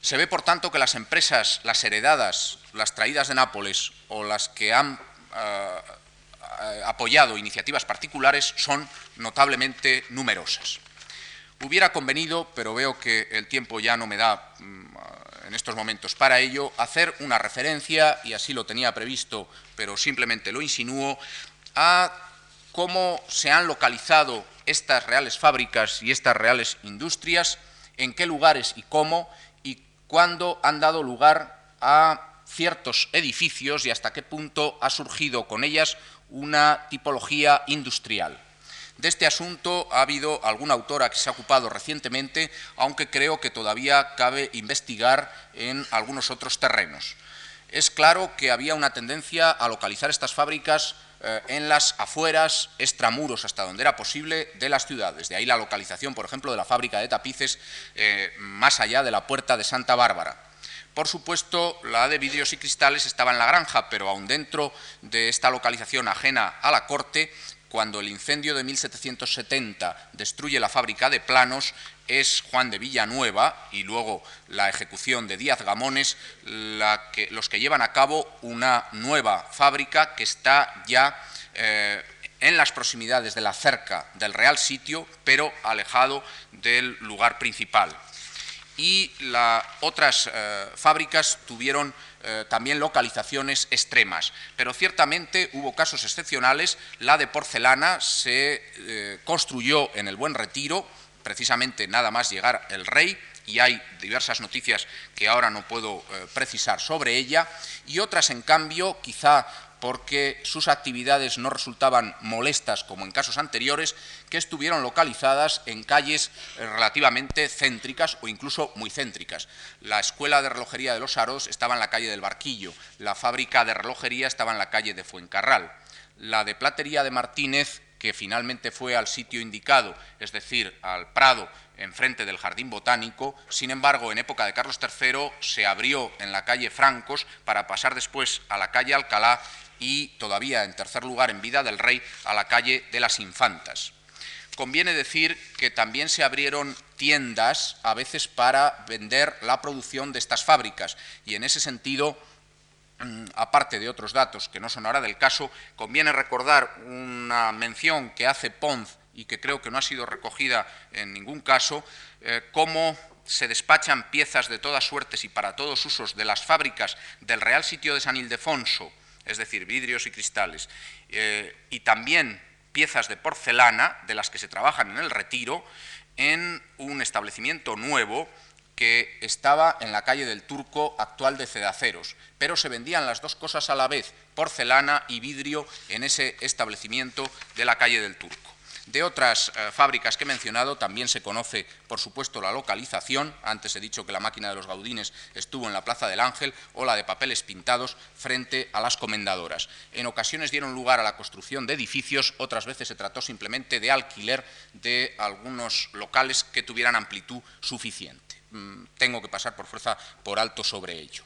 Se ve, por tanto, que las empresas, las heredadas, las traídas de Nápoles o las que han eh, apoyado iniciativas particulares son notablemente numerosas. Hubiera convenido, pero veo que el tiempo ya no me da mm, en estos momentos para ello, hacer una referencia, y así lo tenía previsto, pero simplemente lo insinúo, a cómo se han localizado estas reales fábricas y estas reales industrias, en qué lugares y cómo, y cuándo han dado lugar a ciertos edificios y hasta qué punto ha surgido con ellas una tipología industrial. De este asunto ha habido alguna autora que se ha ocupado recientemente, aunque creo que todavía cabe investigar en algunos otros terrenos. Es claro que había una tendencia a localizar estas fábricas eh, en las afueras, extramuros, hasta donde era posible, de las ciudades. De ahí la localización, por ejemplo, de la fábrica de tapices eh, más allá de la puerta de Santa Bárbara. Por supuesto, la de vidrios y cristales estaba en la granja, pero aún dentro de esta localización ajena a la corte, cuando el incendio de 1770 destruye la fábrica de planos, es Juan de Villanueva y luego la ejecución de Díaz Gamones los que llevan a cabo una nueva fábrica que está ya eh, en las proximidades de la cerca del Real Sitio, pero alejado del lugar principal. Y las otras eh, fábricas tuvieron eh, también localizaciones extremas. Pero ciertamente hubo casos excepcionales. La de porcelana se eh, construyó en el Buen Retiro, precisamente nada más llegar el rey, y hay diversas noticias que ahora no puedo eh, precisar sobre ella, y otras, en cambio, quizá porque sus actividades no resultaban molestas como en casos anteriores, que estuvieron localizadas en calles eh, relativamente céntricas o incluso muy céntricas. La Escuela de Relojería de los Aros estaba en la calle del Barquillo, la fábrica de relojería estaba en la calle de Fuencarral, la de Platería de Martínez, que finalmente fue al sitio indicado, es decir, al Prado, enfrente del Jardín Botánico. Sin embargo, en época de Carlos III se abrió en la calle Francos para pasar después a la calle Alcalá y todavía en tercer lugar en vida del rey a la calle de las Infantas. Conviene decir que también se abrieron tiendas a veces para vender la producción de estas fábricas. Y en ese sentido mm, aparte de otros datos que no son ahora del caso, conviene recordar una mención que hace Pons y que creo que no ha sido recogida en ningún caso, eh, cómo se despachan piezas de todas suertes y para todos usos de las fábricas del Real Sitio de San Ildefonso es decir, vidrios y cristales, eh, y también piezas de porcelana, de las que se trabajan en el retiro, en un establecimiento nuevo que estaba en la calle del Turco actual de Cedaceros, pero se vendían las dos cosas a la vez, porcelana y vidrio, en ese establecimiento de la calle del Turco. De otras eh, fábricas que he mencionado también se conoce, por supuesto, la localización. Antes he dicho que la máquina de los Gaudines estuvo en la Plaza del Ángel o la de papeles pintados frente a las comendadoras. En ocasiones dieron lugar a la construcción de edificios, otras veces se trató simplemente de alquiler de algunos locales que tuvieran amplitud suficiente. Mm, tengo que pasar por fuerza por alto sobre ello.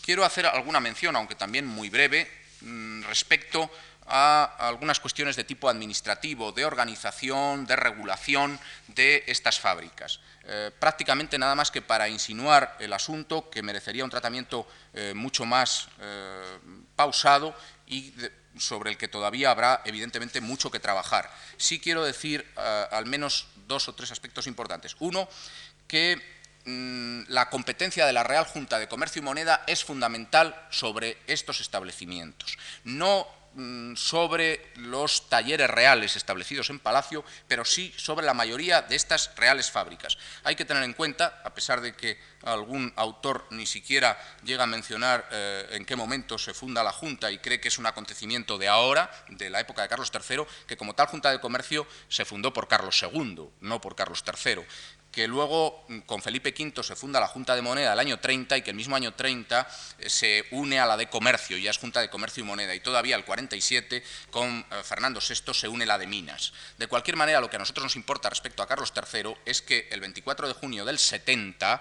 Quiero hacer alguna mención, aunque también muy breve, mm, respecto a algunas cuestiones de tipo administrativo, de organización, de regulación de estas fábricas. Eh, prácticamente nada más que para insinuar el asunto, que merecería un tratamiento eh, mucho más eh, pausado y sobre el que todavía habrá evidentemente mucho que trabajar. Sí quiero decir al menos dos o tres aspectos importantes. Uno, que mm, la competencia de la Real Junta de Comercio y Moneda es fundamental sobre estos establecimientos. No sobre los talleres reales establecidos en Palacio, pero sí sobre la mayoría de estas reales fábricas. Hay que tener en cuenta, a pesar de que algún autor ni siquiera llega a mencionar eh, en qué momento se funda la Junta y cree que es un acontecimiento de ahora, de la época de Carlos III, que como tal Junta de Comercio se fundó por Carlos II, no por Carlos III que luego mm, con Felipe V se funda la Junta de Moneda el año 30 y que el mismo año 30 eh, se une a la de Comercio, ya es Junta de Comercio y Moneda, y todavía el 47 con eh, Fernando VI se une la de Minas. De cualquier manera, lo que a nosotros nos importa respecto a Carlos III es que el 24 de junio del 70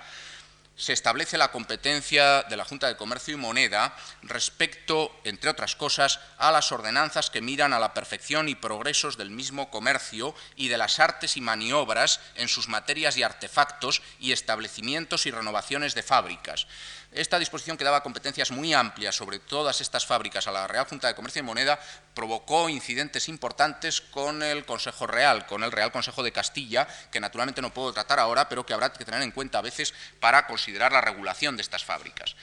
se establece la competencia de la Junta de Comercio y Moneda respecto, entre otras cosas, a las ordenanzas que miran a la perfección y progresos del mismo comercio y de las artes y maniobras en sus materias y artefactos y establecimientos y renovaciones de fábricas. Esta disposición que daba competencias muy amplias sobre todas estas fábricas a la Real Junta de Comercio y Moneda provocó incidentes importantes con el Consejo Real, con el Real Consejo de Castilla, que naturalmente no puedo tratar ahora, pero que habrá que tener en cuenta a veces para considerar la regulación de estas fábricas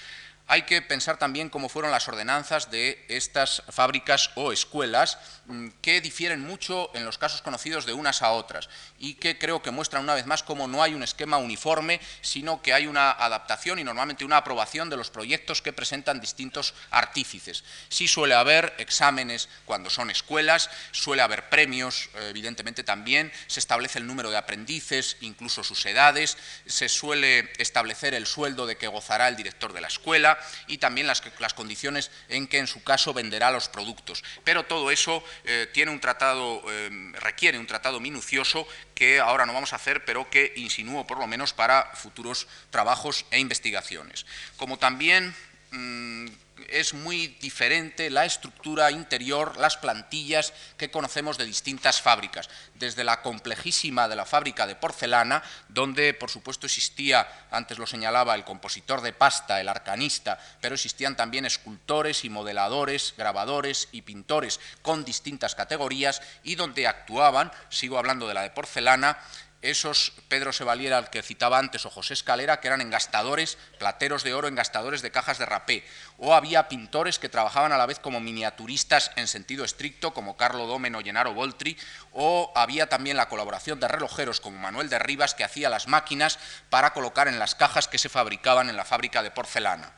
hay que pensar también cómo fueron las ordenanzas de estas fábricas o escuelas mm, que difieren mucho en los casos conocidos de unas a otras y que creo que muestran una vez más cómo no hay un esquema uniforme, sino que hay una adaptación y normalmente una aprobación de los proyectos que presentan distintos artífices. Sí suele haber exámenes cuando son escuelas, suele haber premios, evidentemente también, se establece el número de aprendices, incluso sus edades, se suele establecer el sueldo de que gozará el director de la escuela, y también las, condiciones en que en su caso venderá los productos. Pero todo eso eh, tiene un tratado, eh, requiere un tratado minucioso que ahora no vamos a hacer, pero que insinúo por lo menos para futuros trabajos e investigaciones. Como también mm, es muy diferente la estructura interior, las plantillas que conocemos de distintas fábricas, desde la complejísima de la fábrica de porcelana, donde por supuesto existía, antes lo señalaba, el compositor de pasta, el arcanista, pero existían también escultores y modeladores, grabadores y pintores con distintas categorías y donde actuaban, sigo hablando de la de porcelana, esos Pedro Sevaliera, al que citaba antes, o José Escalera, que eran engastadores, plateros de oro, engastadores de cajas de rapé, o había pintores que trabajaban a la vez como miniaturistas en sentido estricto, como Carlo Domen o Llenaro Voltri, o había también la colaboración de relojeros como Manuel de Rivas, que hacía las máquinas para colocar en las cajas que se fabricaban en la fábrica de porcelana.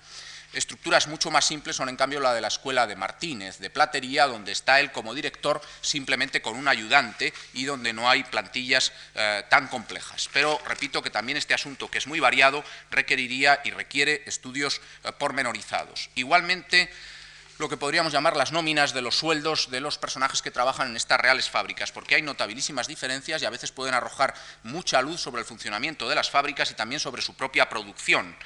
Estructuras mucho más simples son en cambio la de la escuela de Martínez, de platería, donde está él como director simplemente con un ayudante y donde no hay plantillas eh, tan complejas. Pero repito que también este asunto, que es muy variado, requeriría y requiere estudios eh, pormenorizados. Igualmente, lo que podríamos llamar las nóminas de los sueldos de los personajes que trabajan en estas reales fábricas, porque hay notabilísimas diferencias y a veces pueden arrojar mucha luz sobre el funcionamiento de las fábricas y también sobre su propia producción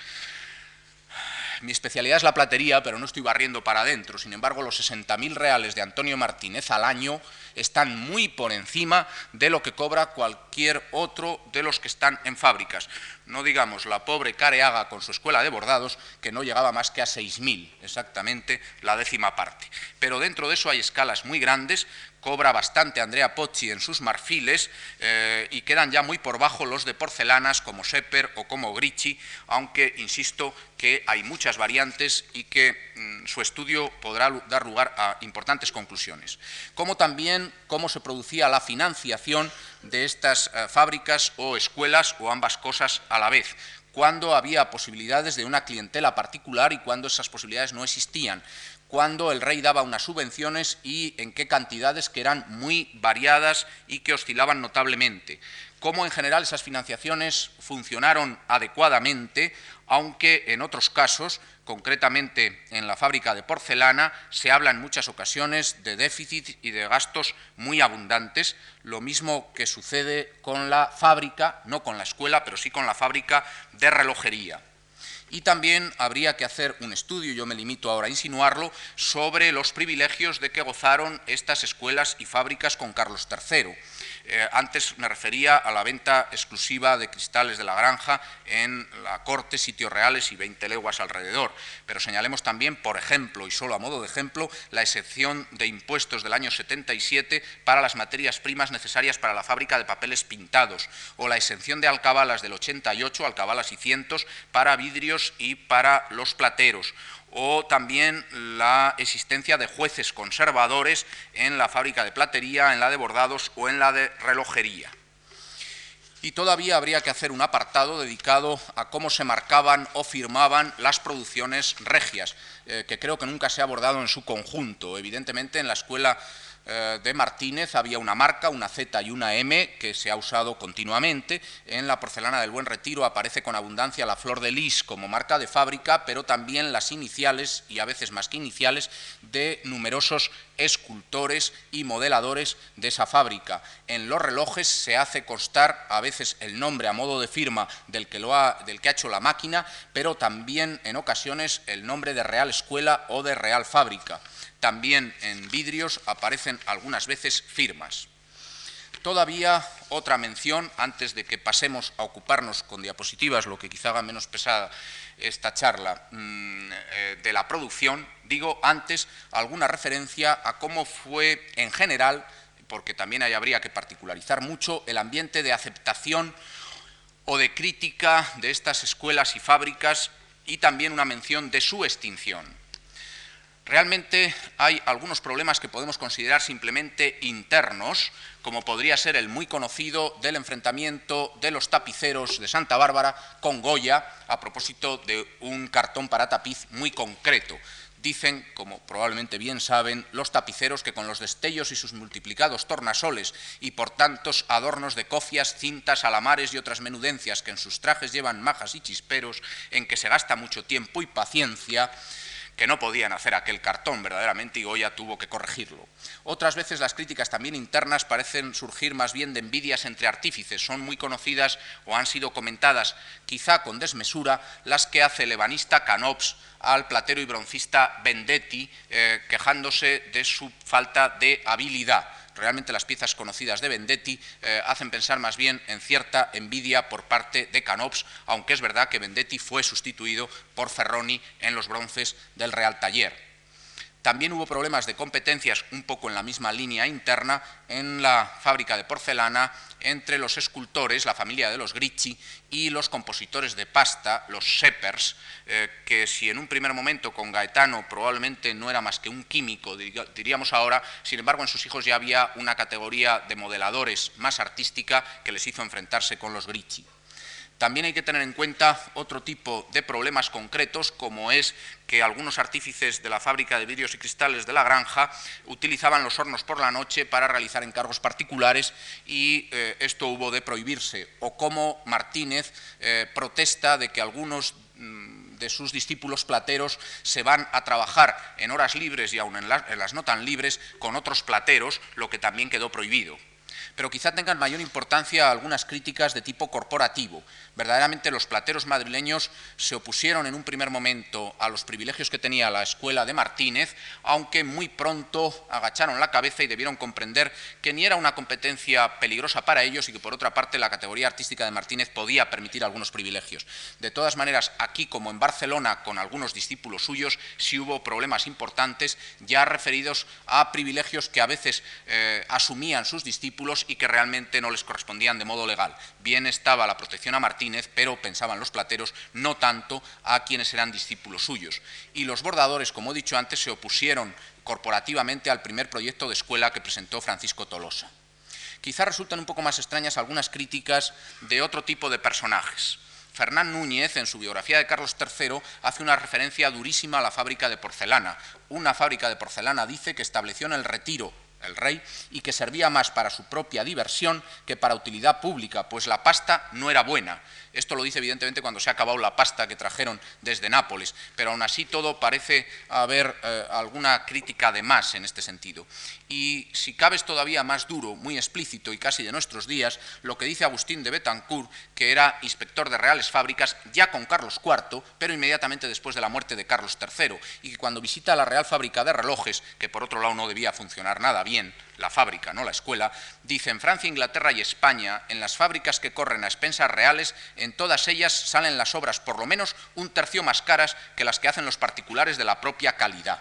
mi especialidad es la platería, pero no estoy barriendo para adentro. Sin embargo, los 60.000 reales de Antonio Martínez al año están muy por encima de lo que cobra cualquier otro de los que están en fábricas. No digamos la pobre Careaga con su escuela de bordados, que no llegaba más que a 6.000, exactamente la décima parte. Pero dentro de eso hay escalas muy grandes cobra bastante Andrea Pozzi en sus marfiles eh, y quedan ya muy por bajo los de porcelanas como Sepper o como Gricci, aunque insisto que hay muchas variantes y que mm, su estudio podrá dar lugar a importantes conclusiones. Como también cómo se producía la financiación de estas eh, fábricas o escuelas o ambas cosas a la vez cuando había posibilidades de una clientela particular y cuando esas posibilidades no existían cuando el rey daba unas subvenciones y en qué cantidades que eran muy variadas y que oscilaban notablemente. Cómo en general esas financiaciones funcionaron adecuadamente, aunque en otros casos, concretamente en la fábrica de porcelana, se habla en muchas ocasiones de déficit y de gastos muy abundantes, lo mismo que sucede con la fábrica, no con la escuela, pero sí con la fábrica de relojería. Y también habría que hacer un estudio, yo me limito ahora a insinuarlo, sobre los privilegios de que gozaron estas escuelas y fábricas con Carlos III. Eh, antes me refería a la venta exclusiva de cristales de la granja en la corte, sitios reales y 20 leguas alrededor. Pero señalemos también, por ejemplo, y solo a modo de ejemplo, la excepción de impuestos del año 77 para las materias primas necesarias para la fábrica de papeles pintados, o la exención de alcabalas del 88, alcabalas y cientos, para vidrios y para los plateros, o también la existencia de jueces conservadores en la fábrica de platería, en la de bordados o en la de relojería. Y todavía habría que hacer un apartado dedicado a cómo se marcaban o firmaban las producciones regias, eh, que creo que nunca se ha abordado en su conjunto. Evidentemente, en la escuela eh, de Martínez había una marca, una Z y una M, que se ha usado continuamente. En la porcelana del Buen Retiro aparece con abundancia la flor de lis como marca de fábrica, pero también las iniciales, y a veces más que iniciales, de numerosos escultores y modeladores de esa fábrica. En los relojes se hace constar a veces el nombre a modo de firma del que, lo ha, del que ha hecho la máquina, pero también en ocasiones el nombre de Real Escuela o de Real Fábrica. También en vidrios aparecen algunas veces firmas. Todavía otra mención, antes de que pasemos a ocuparnos con diapositivas, lo que quizá haga menos pesada esta charla, mm, eh, de la producción, digo antes alguna referencia a cómo fue en general, porque también ahí habría que particularizar mucho, el ambiente de aceptación o de crítica de estas escuelas y fábricas y también una mención de su extinción. Realmente hay algunos problemas que podemos considerar simplemente internos, como podría ser el muy conocido del enfrentamiento de los tapiceros de Santa Bárbara con Goya a propósito de un cartón para tapiz muy concreto. Dicen, como probablemente bien saben, los tapiceros que con los destellos y sus multiplicados tornasoles y por tantos adornos de cofias, cintas, alamares y otras menudencias que en sus trajes llevan majas y chisperos, en que se gasta mucho tiempo y paciencia, que no podían hacer aquel cartón verdaderamente y Goya tuvo que corregirlo. Otras veces las críticas también internas parecen surgir más bien de envidias entre artífices. Son muy conocidas o han sido comentadas, quizá con desmesura, las que hace el ebanista Canops al platero y broncista Vendetti, eh, quejándose de su falta de habilidad realmente las piezas conocidas de Vendetti eh, hacen pensar más bien en cierta envidia por parte de Canops, aunque es verdad que Vendetti fue sustituido por Ferroni en los bronces del Real Taller. También hubo problemas de competencias un poco en la misma línea interna en la fábrica de porcelana entre los escultores, la familia de los Gricci, y los compositores de pasta, los Seppers, eh, que si en un primer momento con Gaetano probablemente no era más que un químico, diríamos ahora, sin embargo en sus hijos ya había una categoría de modeladores más artística que les hizo enfrentarse con los Gricci. También hay que tener en cuenta otro tipo de problemas concretos, como es que algunos artífices de la fábrica de vidrios y cristales de la granja utilizaban los hornos por la noche para realizar encargos particulares y eh, esto hubo de prohibirse, o como Martínez eh, protesta de que algunos mm, de sus discípulos plateros se van a trabajar en horas libres y aún en las no tan libres con otros plateros, lo que también quedó prohibido pero quizá tengan mayor importancia algunas críticas de tipo corporativo. Verdaderamente los plateros madrileños se opusieron en un primer momento a los privilegios que tenía la escuela de Martínez, aunque muy pronto agacharon la cabeza y debieron comprender que ni era una competencia peligrosa para ellos y que por otra parte la categoría artística de Martínez podía permitir algunos privilegios. De todas maneras, aquí como en Barcelona con algunos discípulos suyos, sí hubo problemas importantes ya referidos a privilegios que a veces eh, asumían sus discípulos y que realmente no les correspondían de modo legal. Bien estaba la protección a Martínez, pero pensaban los plateros no tanto a quienes eran discípulos suyos. Y los bordadores, como he dicho antes, se opusieron corporativamente al primer proyecto de escuela que presentó Francisco Tolosa. Quizá resultan un poco más extrañas algunas críticas de otro tipo de personajes. Fernán Núñez, en su biografía de Carlos III, hace una referencia durísima a la fábrica de porcelana. Una fábrica de porcelana dice que estableció en el retiro el rey, y que servía más para su propia diversión que para utilidad pública, pues la pasta no era buena. Esto lo dice evidentemente cuando se ha acabado la pasta que trajeron desde Nápoles, pero aún así todo parece haber eh, alguna crítica de más en este sentido. Y si cabe todavía más duro, muy explícito y casi de nuestros días, lo que dice Agustín de Betancourt, que era inspector de reales fábricas ya con Carlos IV, pero inmediatamente después de la muerte de Carlos III, y que cuando visita la Real Fábrica de Relojes, que por otro lado no debía funcionar nada bien la fábrica, no la escuela, dice en Francia, Inglaterra y España, en las fábricas que corren a expensas reales, en todas ellas salen las obras por lo menos un tercio más caras que las que hacen los particulares de la propia calidad.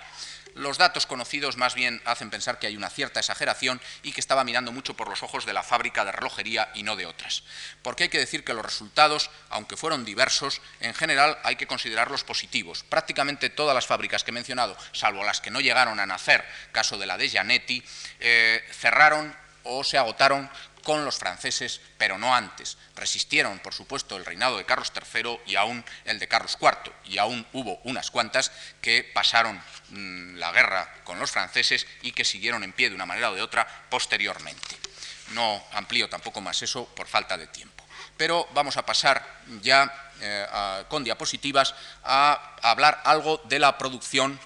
Los datos conocidos más bien hacen pensar que hay una cierta exageración y que estaba mirando mucho por los ojos de la fábrica de relojería y no de otras. Porque hay que decir que los resultados, aunque fueron diversos, en general hay que considerarlos positivos. Prácticamente todas las fábricas que he mencionado, salvo las que no llegaron a nacer, caso de la de Gianetti, eh, cerraron o se agotaron con los franceses, pero no antes. Resistieron, por supuesto, el reinado de Carlos III y aún el de Carlos IV, y aún hubo unas cuantas que pasaron mm, la guerra con los franceses y que siguieron en pie de una manera o de otra posteriormente. No amplío tampoco más eso por falta de tiempo. Pero vamos a pasar ya eh, con diapositivas a hablar algo de la producción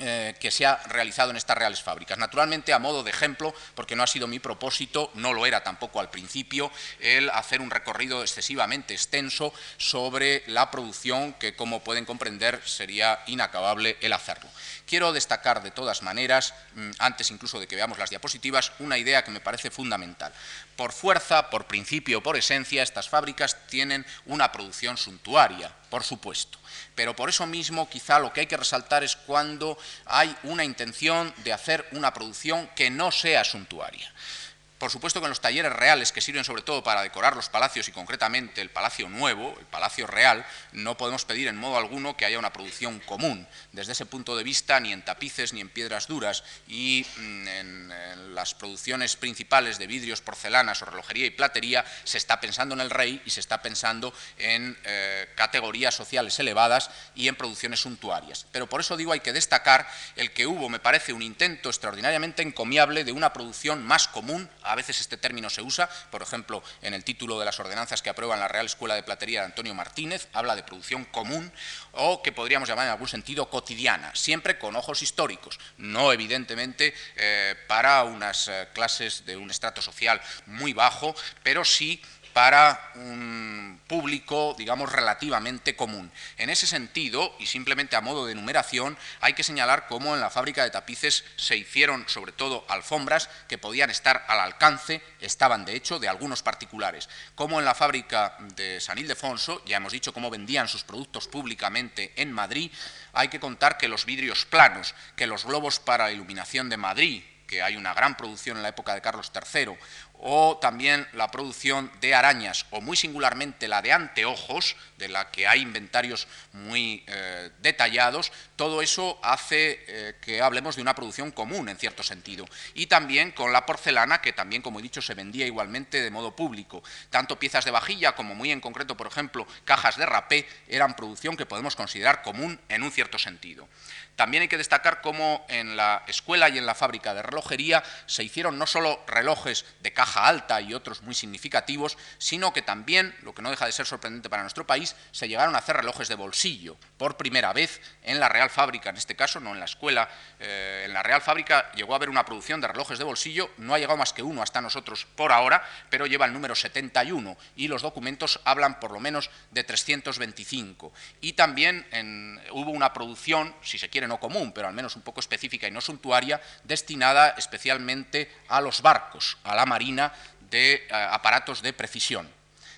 eh, que se ha realizado en estas reales fábricas. Naturalmente, a modo de ejemplo, porque no ha sido mi propósito, no lo era tampoco al principio, el hacer un recorrido excesivamente extenso sobre la producción, que como pueden comprender sería inacabable el hacerlo. Quiero destacar de todas maneras, mm, antes incluso de que veamos las diapositivas, una idea que me parece fundamental. Por fuerza, por principio, por esencia, estas fábricas tienen una producción suntuaria, por supuesto pero por eso mismo quizá lo que hay que resaltar es cuando hay una intención de hacer una producción que no sea suntuaria. Por supuesto que en los talleres reales, que sirven sobre todo para decorar los palacios y concretamente el Palacio Nuevo, el Palacio Real, no podemos pedir en modo alguno que haya una producción común. Desde ese punto de vista, ni en tapices ni en piedras duras y mm, en, las producciones principales de vidrios, porcelanas o relojería y platería, se está pensando en el rey y se está pensando en eh, categorías sociales elevadas y en producciones suntuarias. Pero por eso digo, hay que destacar el que hubo, me parece, un intento extraordinariamente encomiable de una producción más común veces este término se usa, por ejemplo, en el título de las ordenanzas que aprueban la Real Escuela de Platería de Antonio Martínez, habla de producción común o que podríamos llamar en algún sentido cotidiana, siempre con ojos históricos, no evidentemente eh, para unas eh, clases de un estrato social muy bajo, pero sí para un público, digamos, relativamente común. En ese sentido, y simplemente a modo de numeración, hay que señalar cómo en la fábrica de tapices se hicieron, sobre todo, alfombras que podían estar al alcance, estaban de hecho, de algunos particulares. Como en la fábrica de San Ildefonso, ya hemos dicho cómo vendían sus productos públicamente en Madrid, hay que contar que los vidrios planos, que los globos para iluminación de Madrid, que hay una gran producción en la época de Carlos III, o también la producción de arañas, o muy singularmente la de anteojos, de la que hay inventarios muy eh, detallados, todo eso hace eh, que hablemos de una producción común, en cierto sentido. Y también con la porcelana, que también, como he dicho, se vendía igualmente de modo público. Tanto piezas de vajilla como, muy en concreto, por ejemplo, cajas de rapé, eran producción que podemos considerar común en un cierto sentido. También hay que destacar cómo en la escuela y en la fábrica de relojería se hicieron no solo relojes de caja alta y otros muy significativos, sino que también, lo que no deja de ser sorprendente para nuestro país, se llegaron a hacer relojes de bolsillo, por primera vez en la Real Fábrica, en este caso, no en la escuela, eh, en la Real Fábrica llegó a haber una producción de relojes de bolsillo, no ha llegado más que uno hasta nosotros por ahora, pero lleva el número 71 y los documentos hablan por lo menos de 325. Y también hubo una producción, si se quiere, común, pero al menos un poco específica y no suntuaria, destinada especialmente a los barcos, a la marina de eh, aparatos de precisión.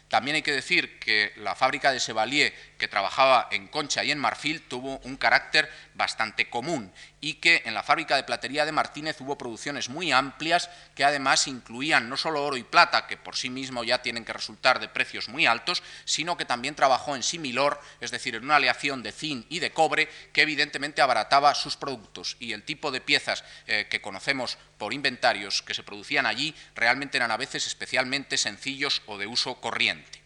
También hay que decir que la fábrica de Sevalier, que trabajaba en concha y en marfil, tuvo un carácter bastante común y que en la fábrica de platería de Martínez hubo producciones muy amplias que además incluían no solo oro y plata, que por sí mismo ya tienen que resultar de precios muy altos, sino que también trabajó en similor, es decir, en una aleación de zinc y de cobre que evidentemente abarataba sus productos y el tipo de piezas eh, que conocemos por inventarios que se producían allí realmente eran a veces especialmente sencillos o de uso corriente.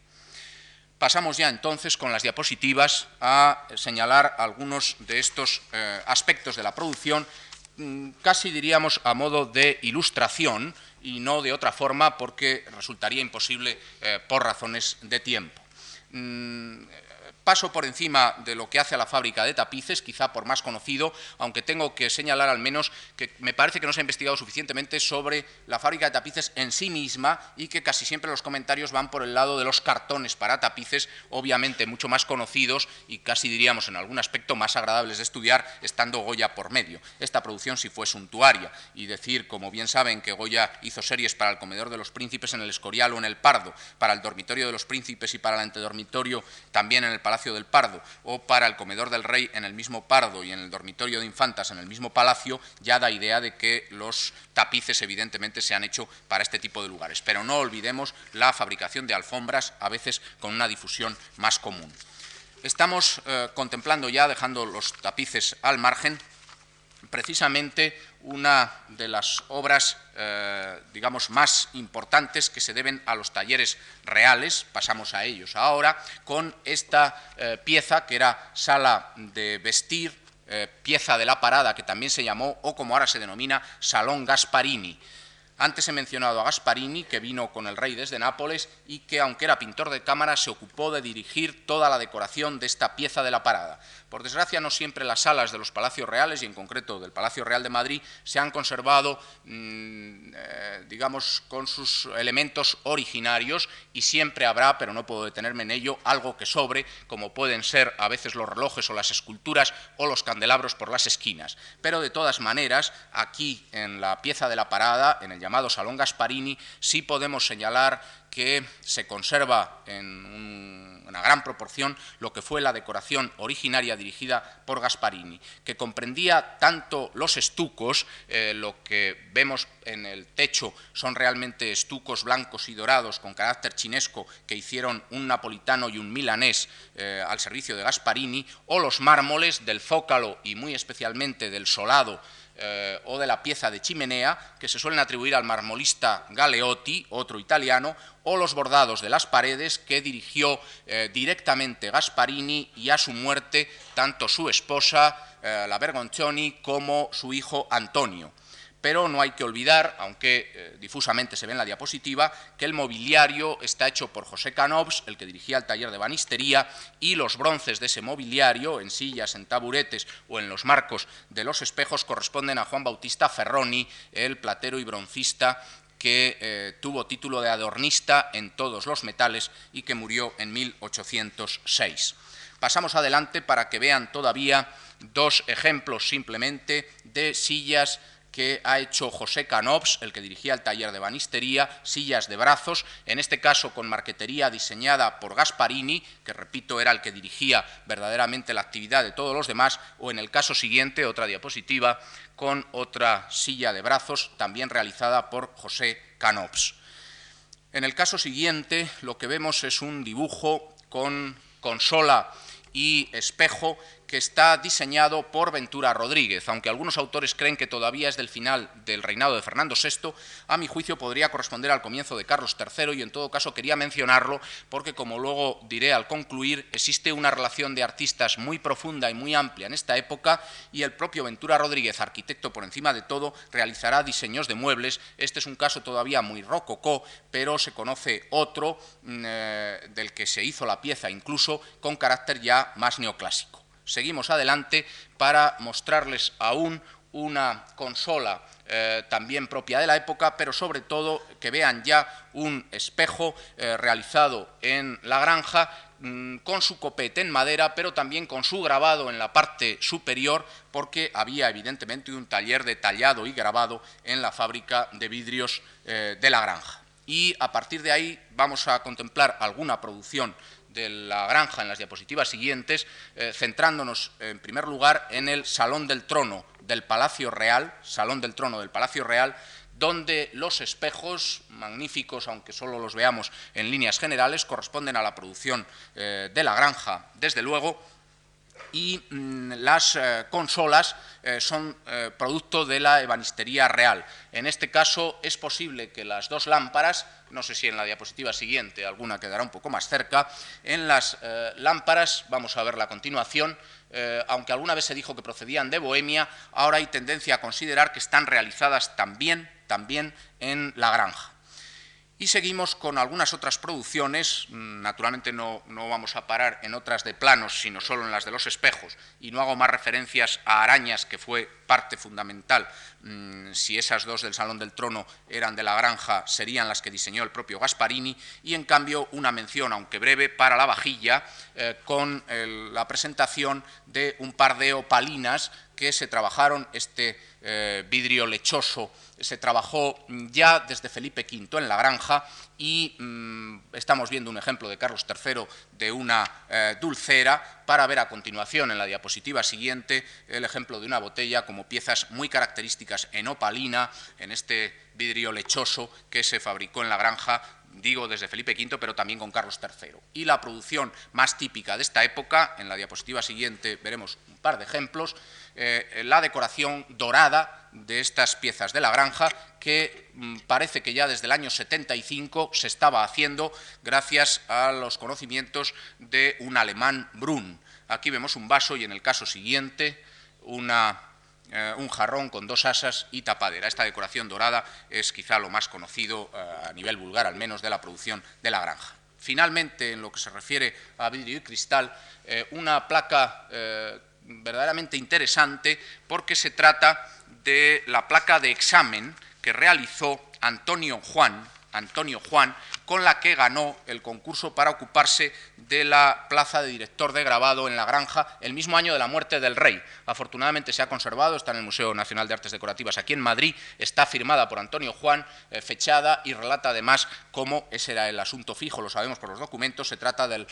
Pasamos ya entonces con las diapositivas a señalar algunos de estos eh, aspectos de la producción, mm, casi diríamos a modo de ilustración y no de otra forma porque resultaría imposible eh, por razones de tiempo. Mm, Paso por encima de lo que hace a la fábrica de tapices, quizá por más conocido, aunque tengo que señalar al menos que me parece que no se ha investigado suficientemente sobre la fábrica de tapices en sí misma y que casi siempre los comentarios van por el lado de los cartones para tapices, obviamente mucho más conocidos y casi diríamos en algún aspecto más agradables de estudiar, estando Goya por medio. Esta producción sí fue suntuaria y decir, como bien saben, que Goya hizo series para el comedor de los príncipes en el Escorial o en el Pardo, para el dormitorio de los príncipes y para el antedormitorio también en el Palacio del Pardo o para el comedor del rey en el mismo Pardo y en el dormitorio de infantas en el mismo palacio, ya da idea de que los tapices evidentemente se han hecho para este tipo de lugares. Pero no olvidemos la fabricación de alfombras, a veces con una difusión más común. Estamos eh, contemplando ya, dejando los tapices al margen, precisamente una de las obras, eh, digamos, más importantes que se deben a los talleres reales, pasamos a ellos ahora, con esta eh, pieza que era sala de vestir, eh, pieza de la parada, que también se llamó, o como ahora se denomina, Salón Gasparini. Antes he mencionado a Gasparini, que vino con el rey desde Nápoles y que, aunque era pintor de cámara, se ocupó de dirigir toda la decoración de esta pieza de la parada. Por desgracia, no siempre las salas de los palacios reales, y en concreto del Palacio Real de Madrid, se han conservado, mm, eh, digamos, con sus elementos originarios, y siempre habrá, pero no puedo detenerme en ello, algo que sobre, como pueden ser a veces los relojes o las esculturas o los candelabros por las esquinas. Pero de todas maneras, aquí en la pieza de la parada, en el llamado Salón Gasparini, sí podemos señalar que se conserva en una gran proporción lo que fue la decoración originaria dirigida por Gasparini, que comprendía tanto los estucos, eh, lo que vemos en el techo son realmente estucos blancos y dorados con carácter chinesco que hicieron un napolitano y un milanés eh, al servicio de Gasparini, o los mármoles del zócalo y muy especialmente del solado eh, o de la pieza de chimenea, que se suelen atribuir al marmolista Galeotti, otro italiano, o los bordados de las paredes que dirigió eh, directamente Gasparini y a su muerte tanto su esposa, eh, la Bergoncioni, como su hijo Antonio pero no hay que olvidar, aunque eh, difusamente se ve en la diapositiva, que el mobiliario está hecho por José Canobs, el que dirigía el taller de banistería, y los bronces de ese mobiliario, en sillas, en taburetes o en los marcos de los espejos, corresponden a Juan Bautista Ferroni, el platero y broncista que eh, tuvo título de adornista en todos los metales y que murió en 1806. Pasamos adelante para que vean todavía dos ejemplos simplemente de sillas que ha hecho José Canops, el que dirigía el taller de banistería, sillas de brazos, en este caso con marquetería diseñada por Gasparini, que repito era el que dirigía verdaderamente la actividad de todos los demás, o en el caso siguiente, otra diapositiva, con otra silla de brazos también realizada por José Canops. En el caso siguiente lo que vemos es un dibujo con consola y espejo que está diseñado por Ventura Rodríguez. Aunque algunos autores creen que todavía es del final del reinado de Fernando VI, a mi juicio podría corresponder al comienzo de Carlos III y en todo caso quería mencionarlo porque, como luego diré al concluir, existe una relación de artistas muy profunda y muy amplia en esta época y el propio Ventura Rodríguez, arquitecto por encima de todo, realizará diseños de muebles. Este es un caso todavía muy rococó, pero se conoce otro mm, eh, del que se hizo la pieza incluso con carácter ya más neoclásico seguimos adelante para mostrarles aún una consola eh, también propia de la época, pero sobre todo que vean ya un espejo eh, realizado en la granja mm, con su copete en madera, pero también con su grabado en la parte superior, porque había evidentemente un taller de tallado y grabado en la fábrica de vidrios eh, de la granja. Y a partir de ahí vamos a contemplar alguna producción de la granja en las diapositivas siguientes, eh, centrándonos en primer lugar en el Salón del Trono del Palacio Real, Salón del Trono del Palacio Real, donde los espejos, magníficos, aunque solo los veamos en líneas generales, corresponden a la producción eh, de la granja, desde luego, y mm, las eh, consolas eh, son eh, producto de la ebanistería real. En este caso es posible que las dos lámparas, no sé si en la diapositiva siguiente alguna quedará un poco más cerca, en las lámparas, vamos a verla a continuación, aunque alguna vez se dijo que procedían de Bohemia, ahora hay tendencia a considerar que están realizadas también, también en la granja. Y seguimos con algunas otras producciones, mm, naturalmente no, vamos a parar en otras de planos, sino solo en las de los espejos, y no hago más referencias a Arañas, que fue parte fundamental, mm, si esas dos del Salón del Trono eran de la granja, serían las que diseñó el propio Gasparini, y en cambio una mención, aunque breve, para la vajilla, eh, con la presentación de un par de opalinas que se trabajaron, este eh, vidrio lechoso. Se trabajó ya desde Felipe V en la granja y mm, estamos viendo un ejemplo de Carlos III de una eh, dulcera para ver a continuación en la diapositiva siguiente el ejemplo de una botella como piezas muy características en opalina, en este vidrio lechoso que se fabricó en la granja digo desde Felipe V, pero también con Carlos III. Y la producción más típica de esta época, en la diapositiva siguiente veremos un par de ejemplos, eh, la decoración dorada de estas piezas de la granja, que mm, parece que ya desde el año 75 se estaba haciendo gracias a los conocimientos de un alemán Brun. Aquí vemos un vaso y en el caso siguiente una, eh, un jarrón con dos asas y tapadera. Esta decoración dorada es quizá lo más conocido eh, a nivel vulgar, al menos de la producción de la granja. Finalmente, en lo que se refiere a vidrio y cristal, una placa verdaderamente interesante porque se trata de la placa de examen que realizó Antonio Juan, Antonio Juan, con la que ganó el concurso para ocuparse de la plaza de director de grabado en la granja el mismo año de la muerte del rey. Afortunadamente se ha conservado, está en el Museo Nacional de Artes Decorativas aquí en Madrid, está firmada por Antonio Juan, eh, fechada y relata además cómo ese era el asunto fijo, lo sabemos por los documentos, se trata del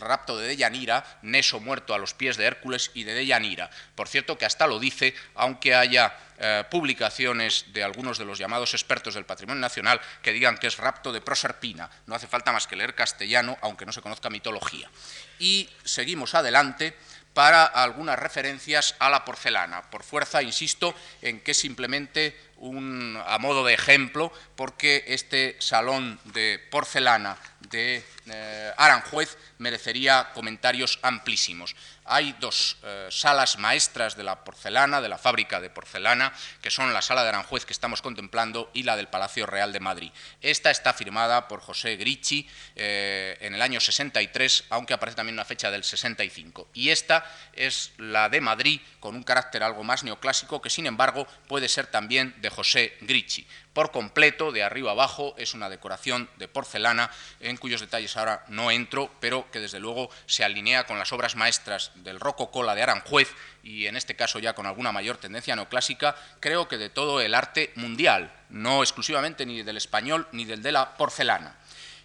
rapto de Deyanira, Neso muerto a los pies de Hércules y de Deyanira. Por cierto que hasta lo dice, aunque haya eh, publicaciones de algunos de los llamados expertos del patrimonio nacional que digan que es rapto de Proserpina. No hace falta más que leer castellano, aunque no se conozca mitología. Y seguimos adelante para algunas referencias a la porcelana. Por fuerza, insisto, en que simplemente un, a modo de ejemplo, porque este salón de porcelana de eh, Aranjuez merecería comentarios amplísimos. Hay dos eh, salas maestras de la porcelana, de la fábrica de porcelana, que son la sala de Aranjuez que estamos contemplando y la del Palacio Real de Madrid. Esta está firmada por José Gricci eh, en el año 63, aunque aparece también una fecha del 65. Y esta es la de Madrid, con un carácter algo más neoclásico, que sin embargo puede ser también de José Gricci por completo, de arriba abajo, es una decoración de porcelana en cuyos detalles ahora no entro, pero que desde luego se alinea con las obras maestras del Rococola de Aranjuez y en este caso ya con alguna mayor tendencia neoclásica, creo que de todo el arte mundial, no exclusivamente ni del español ni del de la porcelana.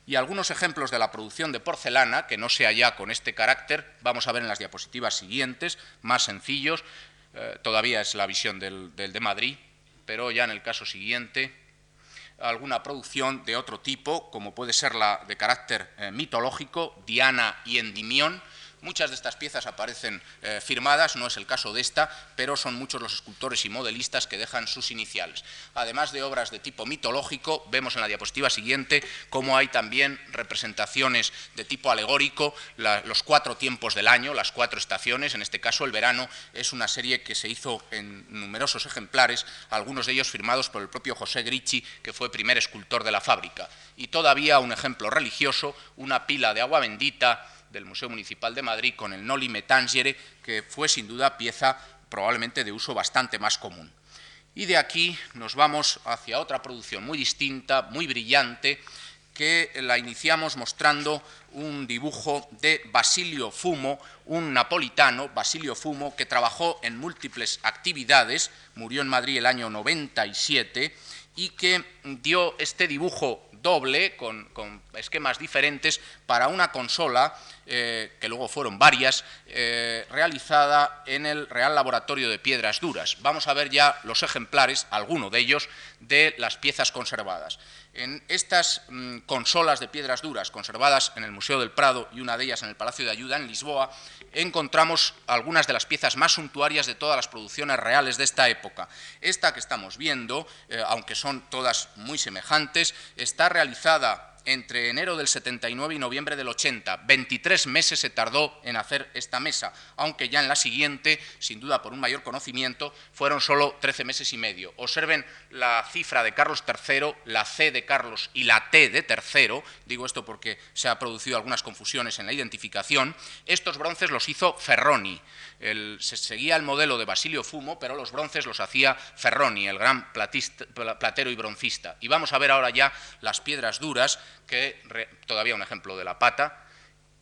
Y algunos ejemplos de la producción de porcelana, que no sea ya con este carácter, vamos a ver en las diapositivas siguientes, más sencillos, eh, todavía es la visión del de Madrid, pero ya en el caso siguiente alguna producción de otro tipo, como puede ser la de carácter eh, mitológico, Diana y Endimión, Muchas de estas piezas aparecen eh, firmadas, no es el caso de esta, pero son muchos los escultores y modelistas que dejan sus iniciales. Además de obras de tipo mitológico, vemos en la diapositiva siguiente cómo hay también representaciones de tipo alegórico, los cuatro tiempos del año, las cuatro estaciones, en este caso el verano es una serie que se hizo en numerosos ejemplares, algunos de ellos firmados por el propio José Gricci, que fue primer escultor de la fábrica. Y todavía un ejemplo religioso, una pila de agua bendita, del Museo Municipal de Madrid con el Noli Me Tangere, que fue sin duda pieza probablemente de uso bastante más común. Y de aquí nos vamos hacia otra producción muy distinta, muy brillante, que la iniciamos mostrando un dibujo de Basilio Fumo, un napolitano, Basilio Fumo, que trabajó en múltiples actividades, murió en Madrid el año 97, y que dio este dibujo doble, con, esquemas diferentes, para una consola, eh, que luego fueron varias, eh, realizada en el Real Laboratorio de Piedras Duras. Vamos a ver ya los ejemplares, alguno de ellos, de las piezas conservadas. En estas mm, consolas de piedras duras conservadas en el Museo del Prado y una de ellas en el Palacio de Ayuda en Lisboa, encontramos algunas de las piezas más suntuarias de todas las producciones reales de esta época. Esta que estamos viendo, eh, aunque son todas muy semejantes, está realizada entre enero del 79 y noviembre del 80. 23 meses se tardó en hacer esta mesa, aunque ya en la siguiente, sin duda por un mayor conocimiento, fueron solo 13 meses y medio. Observen la cifra de Carlos III, la C de Carlos y la T de tercero, digo esto porque se han producido algunas confusiones en la identificación, estos bronces los hizo Ferroni. Se seguía el modelo de Basilio Fumo, pero los bronces los hacía Ferroni, el gran platero y broncista. Y vamos a ver ahora ya las piedras duras, que todavía un ejemplo de la pata,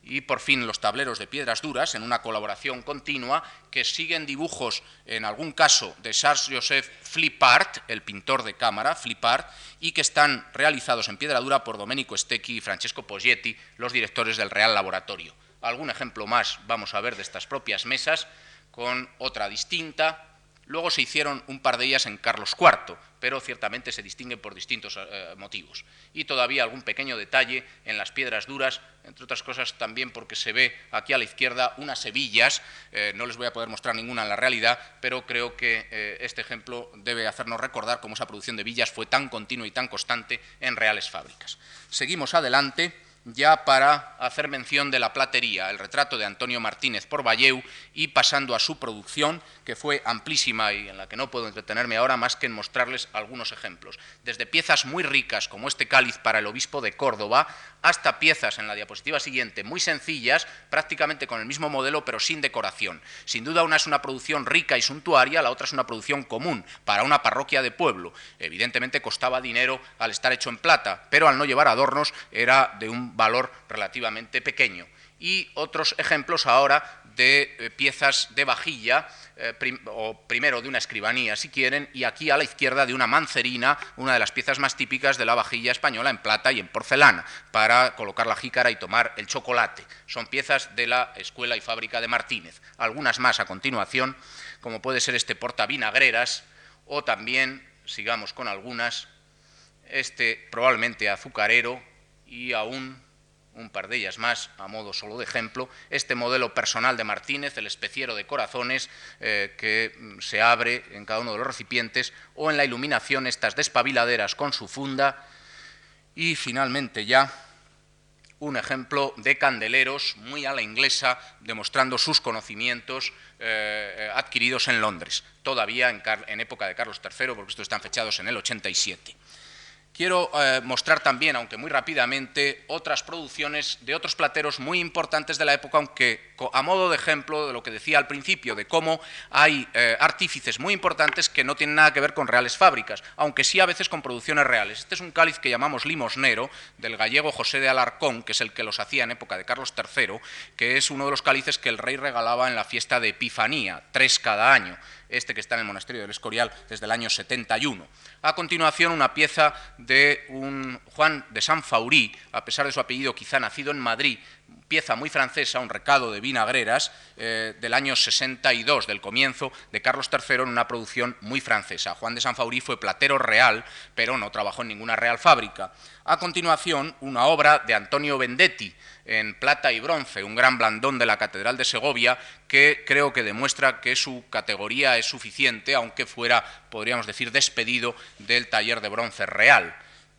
y por fin los tableros de piedras duras en una colaboración continua que siguen dibujos, en algún caso, de Charles-Joseph Flippart, el pintor de cámara, Flippart, y que están realizados en piedra dura por Domenico Stecchi y Francesco Poggetti, los directores del Real Laboratorio. Algún ejemplo más vamos a ver de estas propias mesas, con otra distinta, Luego se hicieron un par de ellas en Carlos IV, pero ciertamente se distinguen por distintos eh, motivos. Y todavía algún pequeño detalle en las piedras duras, entre otras cosas también porque se ve aquí a la izquierda unas hebillas, eh, no les voy a poder mostrar ninguna en la realidad, pero creo que eh, este ejemplo debe hacernos recordar cómo esa producción de villas fue tan continua y tan constante en reales fábricas. Seguimos adelante ya para hacer mención de la platería, el retrato de Antonio Martínez por Valleu y pasando a su producción, que fue amplísima y en la que no puedo entretenerme ahora más que en mostrarles algunos ejemplos. Desde piezas muy ricas como este cáliz para el obispo de Córdoba, hasta piezas en la diapositiva siguiente muy sencillas, prácticamente con el mismo modelo pero sin decoración. Sin duda una es una producción rica y suntuaria, la otra es una producción común para una parroquia de pueblo. Evidentemente costaba dinero al estar hecho en plata, pero al no llevar adornos era de un valor relativamente pequeño. Y otros ejemplos ahora de eh, piezas de vajilla, eh, o primero de una escribanía, si quieren, y aquí a la izquierda de una mancerina, una de las piezas más típicas de la vajilla española en plata y en porcelana, para colocar la jícara y tomar el chocolate. Son piezas de la Escuela y Fábrica de Martínez. Algunas más a continuación, como puede ser este portavinagreras, o también, sigamos con algunas, este probablemente azucarero y aún un par de ellas más, a modo solo de ejemplo, este modelo personal de Martínez, el especiero de corazones, eh, que mm, se abre en cada uno de los recipientes, o en la iluminación estas despabiladeras con su funda, y finalmente ya un ejemplo de candeleros muy a la inglesa, demostrando sus conocimientos eh, adquiridos en Londres, todavía en, en época de Carlos III, porque estos están fechados en el 87. Quiero eh, mostrar también, aunque muy rápidamente, otras producciones de otros plateros muy importantes de la época, aunque a modo de ejemplo de lo que decía al principio, de cómo hay eh, artífices muy importantes que no tienen nada que ver con reales fábricas, aunque sí a veces con producciones reales. Este es un cáliz que llamamos limosnero, del gallego José de Alarcón, que es el que los hacía en época de Carlos III, que es uno de los cálices que el rey regalaba en la fiesta de Epifanía, tres cada año este que está en el monasterio del Escorial desde el año 71. A continuación, una pieza de un Juan de San Faurí, a pesar de su apellido quizá nacido en Madrid, pieza muy francesa, un recado de vinagreras eh, del año 62, del comienzo de Carlos III en una producción muy francesa. Juan de San Faurí fue platero real, pero no trabajó en ninguna real fábrica. A continuación, una obra de Antonio Vendetti, en plata y bronce, un gran blandón de la Catedral de Segovia, que creo que demuestra que su categoría es suficiente, aunque fuera, podríamos decir, despedido del taller de bronce real.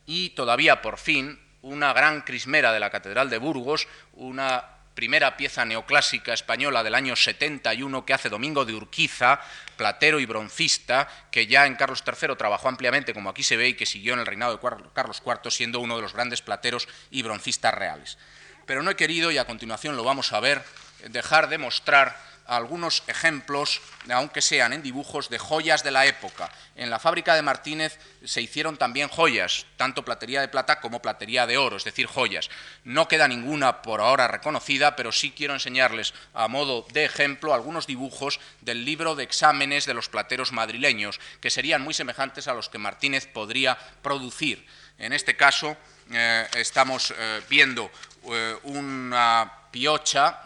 Y todavía, por fin, una gran crismera de la Catedral de Burgos, una primera pieza neoclásica española del año 71 que hace Domingo de Urquiza, platero y broncista, que ya en Carlos III trabajó ampliamente, como aquí se ve, y que siguió en el reinado de Carlos IV, siendo uno de los grandes plateros y broncistas reales. Pero no he querido, y a continuación lo vamos a ver, dejar de mostrar algunos ejemplos, aunque sean en dibujos, de joyas de la época. En la fábrica de Martínez se hicieron también joyas, tanto platería de plata como platería de oro, es decir, joyas. No queda ninguna por ahora reconocida, pero sí quiero enseñarles a modo de ejemplo algunos dibujos del libro de exámenes de los plateros madrileños, que serían muy semejantes a los que Martínez podría producir. En este caso, eh, estamos eh, viendo eh, una piocha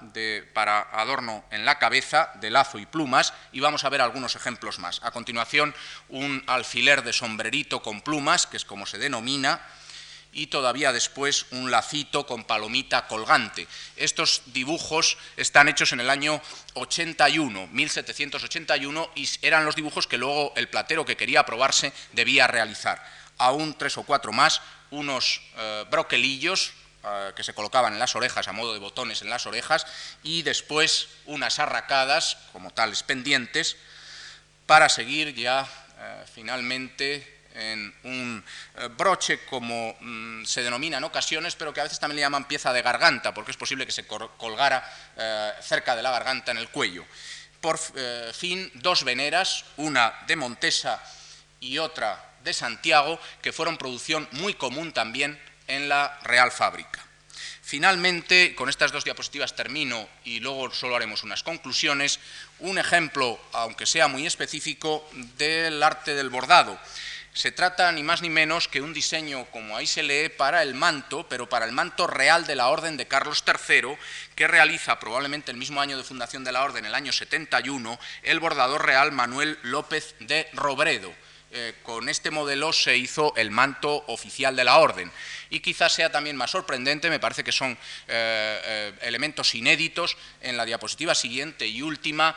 para adorno en la cabeza de lazo y plumas y vamos a ver algunos ejemplos más. A continuación, un alfiler de sombrerito con plumas, que es como se denomina, y todavía después un lacito con palomita colgante. Estos dibujos están hechos en el año 81, 1781, y eran los dibujos que luego el platero que quería aprobarse debía realizar. Aún tres o cuatro más unos eh, broquelillos eh, que se colocaban en las orejas a modo de botones en las orejas y después unas arracadas como tales pendientes para seguir ya eh, finalmente en un broche como mm, se denomina en ocasiones, pero que a veces también le llaman pieza de garganta, porque es posible que se colgara cerca de la garganta en el cuello. Por fin, dos veneras, una de Montesa y otra de Santiago, que fueron producción muy común también en la Real Fábrica. Finalmente, con estas dos diapositivas termino y luego solo haremos unas conclusiones, un ejemplo, aunque sea muy específico, del arte del bordado. Se trata ni más ni menos que un diseño, como ahí se lee, para el manto, pero para el manto real de la Orden de Carlos III, que realiza probablemente el mismo año de fundación de la Orden, el año 71, el bordador real Manuel López de Robredo eh, con este modelo se hizo el manto oficial de la orden. Y quizás sea también más sorprendente, me parece que son eh, eh, elementos inéditos en la diapositiva siguiente y última,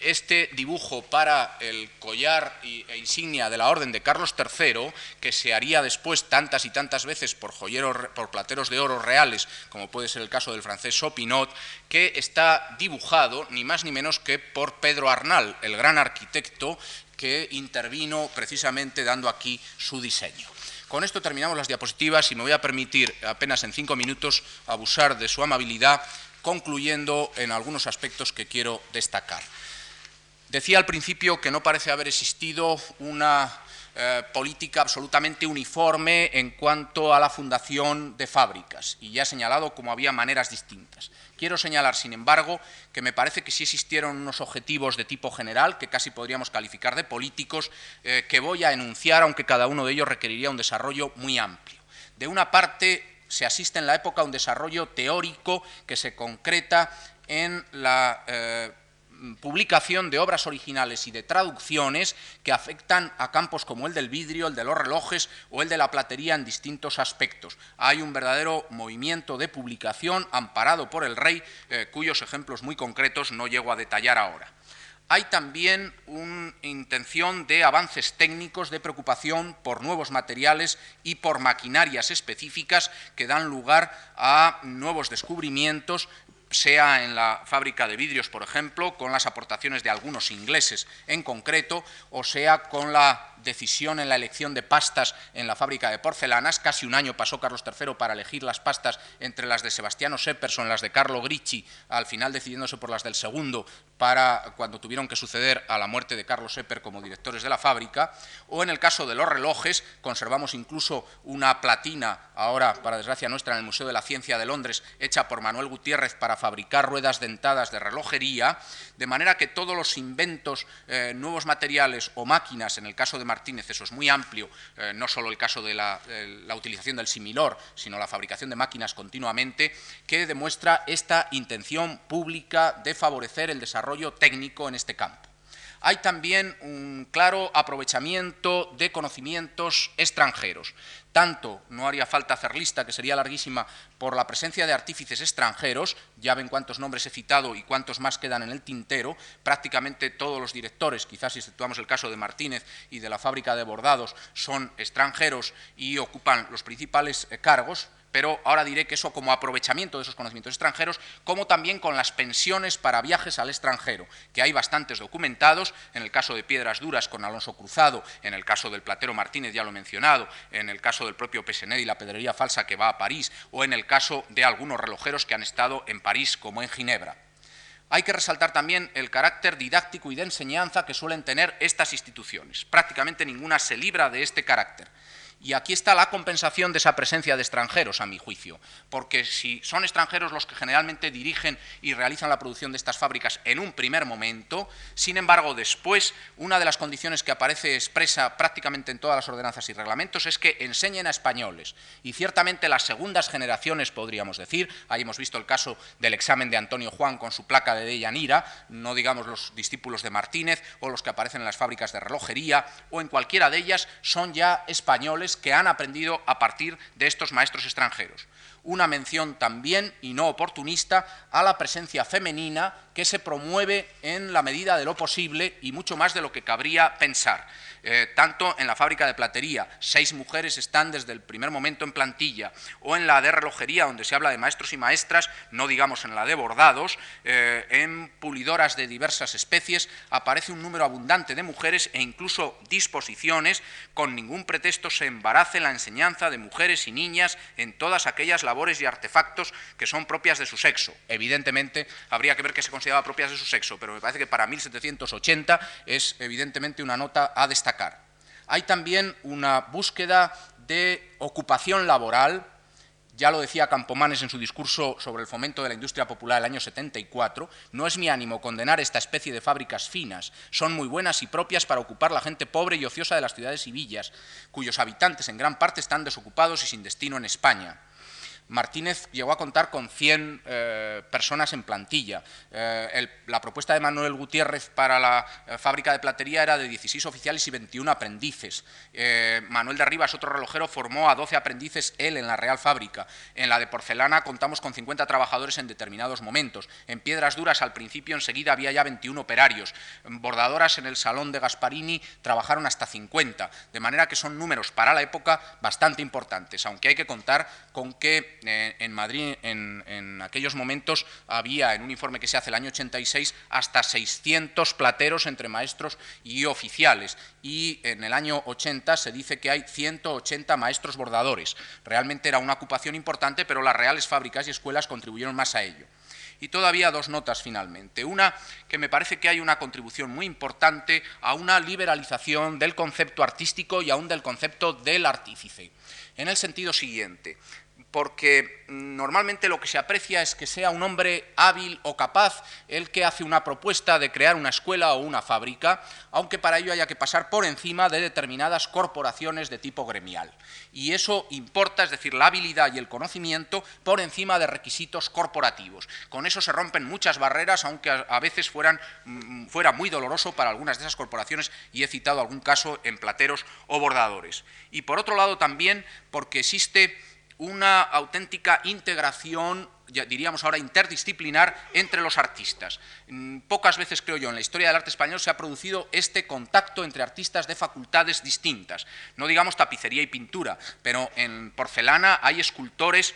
este dibujo para el collar e insignia de la Orden de Carlos III, que se haría después tantas y tantas veces por, joyeros, por plateros de oro reales, como puede ser el caso del francés Sopinot, que está dibujado ni más ni menos que por Pedro Arnal, el gran arquitecto que intervino precisamente dando aquí su diseño. Con esto terminamos las diapositivas y me voy a permitir apenas en cinco minutos abusar de su amabilidad, concluyendo en algunos aspectos que quiero destacar. Decía al principio que no parece haber existido una eh, política absolutamente uniforme en cuanto a la fundación de fábricas y ya he señalado cómo había maneras distintas. Quiero señalar, sin embargo, que me parece que sí existieron unos objetivos de tipo general, que casi podríamos calificar de políticos, eh, que voy a enunciar, aunque cada uno de ellos requeriría un desarrollo muy amplio. De una parte, se asiste en la época a un desarrollo teórico que se concreta en la eh, publicación de obras originales y de traducciones que afectan a campos como el del vidrio, el de los relojes o el de la platería en distintos aspectos. Hay un verdadero movimiento de publicación amparado por el rey, eh, cuyos ejemplos muy concretos no llego a detallar ahora. Hay también una intención de avances técnicos, de preocupación por nuevos materiales y por maquinarias específicas que dan lugar a nuevos descubrimientos sea en la fábrica de vidrios, por ejemplo, con las aportaciones de algunos ingleses en concreto, o sea con la decisión en la elección de pastas en la fábrica de porcelanas. Casi un año pasó Carlos III para elegir las pastas entre las de Sebastiano Sepperson, las de Carlo Gricci, al final decidiéndose por las del segundo para cuando tuvieron que suceder a la muerte de Carlos Sepper como directores de la fábrica, o en el caso de los relojes, conservamos incluso una platina, ahora para desgracia nuestra, en el Museo de la Ciencia de Londres, hecha por Manuel Gutiérrez para fabricar ruedas dentadas de relojería, de manera que todos los inventos, eh, nuevos materiales o máquinas, en el caso de Martínez eso es muy amplio, eh, no solo el caso de la, la utilización del similor, sino la fabricación de máquinas continuamente, que demuestra esta intención pública de favorecer el desarrollo técnico en este campo. Hay también un claro aprovechamiento de conocimientos extranjeros tanto, no haría falta hacer lista, que sería larguísima, por la presencia de artífices extranjeros, ya ven cuántos nombres he citado y cuántos más quedan en el tintero, prácticamente todos los directores, quizás si situamos el caso de Martínez y de la fábrica de bordados, son extranjeros y ocupan los principales eh, cargos, pero ahora diré que eso como aprovechamiento de esos conocimientos extranjeros, como también con las pensiones para viajes al extranjero, que hay bastantes documentados, en el caso de Piedras Duras con Alonso Cruzado, en el caso del Platero Martínez, ya lo he mencionado, en el caso del propio Pesenet y la pedrería falsa que va a París, o en el caso de algunos relojeros que han estado en París como en Ginebra. Hay que resaltar también el carácter didáctico y de enseñanza que suelen tener estas instituciones. Prácticamente ninguna se libra de este carácter. Y aquí está la compensación de esa presencia de extranjeros, a mi juicio, porque si son extranjeros los que generalmente dirigen y realizan la producción de estas fábricas en un primer momento, sin embargo, después, una de las condiciones que aparece expresa prácticamente en todas las ordenanzas y reglamentos es que enseñen a españoles. Y ciertamente las segundas generaciones, podríamos decir, ahí hemos visto el caso del examen de Antonio Juan con su placa de Deyanira, no digamos los discípulos de Martínez o los que aparecen en las fábricas de relojería, o en cualquiera de ellas, son ya españoles que han aprendido a partir de estos maestros extranjeros. una mención también, y no oportunista, a la presencia femenina que se promueve en la medida de lo posible y mucho más de lo que cabría pensar. Eh, tanto en la fábrica de platería, seis mujeres están desde el primer momento en plantilla, o en la de relojería, donde se habla de maestros y maestras, no digamos en la de bordados, eh, en pulidoras de diversas especies, aparece un número abundante de mujeres e incluso disposiciones, con ningún pretexto se embarace la enseñanza de mujeres y niñas en todas aquellas labores y artefactos que son propias de su sexo. Evidentemente, habría que ver qué se consideraba propias de su sexo, pero me parece que para 1780 es evidentemente una nota a destacar hay también una búsqueda de ocupación laboral, ya lo decía Campomanes en su discurso sobre el fomento de la industria popular el año 74, no es mi ánimo condenar esta especie de fábricas finas, son muy buenas y propias para ocupar la gente pobre y ociosa de las ciudades y villas, cuyos habitantes en gran parte están desocupados y sin destino en España. Martínez llegó a contar con 100 eh, personas en plantilla. Eh, la propuesta de Manuel Gutiérrez para la eh, fábrica de platería era de 16 oficiales y 21 aprendices. Manuel de Arribas, otro relojero, formó a 12 aprendices él en la Real Fábrica. En la de porcelana contamos con 50 trabajadores en determinados momentos. En piedras duras al principio enseguida había ya 21 operarios. Bordadoras en el salón de Gasparini trabajaron hasta 50, de manera que son números para la época bastante importantes, aunque hay que contar con que en Madrid en, aquellos momentos había, en un informe que se hace el año 86, hasta 600 plateros entre maestros y oficiales. Y en el año 80 se dice que hay 180 maestros bordadores. Realmente era una ocupación importante, pero las reales fábricas y escuelas contribuyeron más a ello. Y todavía dos notas finalmente. Una, que me parece que hay una contribución muy importante a una liberalización del concepto artístico y aún del concepto del artífice. En el sentido siguiente, porque normalmente lo que se aprecia es que sea un hombre hábil o capaz el que hace una propuesta de crear una escuela o una fábrica, aunque para ello haya que pasar por encima de determinadas corporaciones de tipo gremial. Y eso importa, es decir, la habilidad y el conocimiento por encima de requisitos corporativos. Con eso se rompen muchas barreras, aunque a veces fueran, mm, fuera muy doloroso para algunas de esas corporaciones, y he citado algún caso en plateros o bordadores. Y por otro lado también porque existe una auténtica integración, diríamos ahora interdisciplinar, entre los artistas. Mm, pocas veces, creo yo, en la historia del arte español se ha producido este contacto entre artistas de facultades distintas. No digamos tapicería y pintura, pero en porcelana hay escultores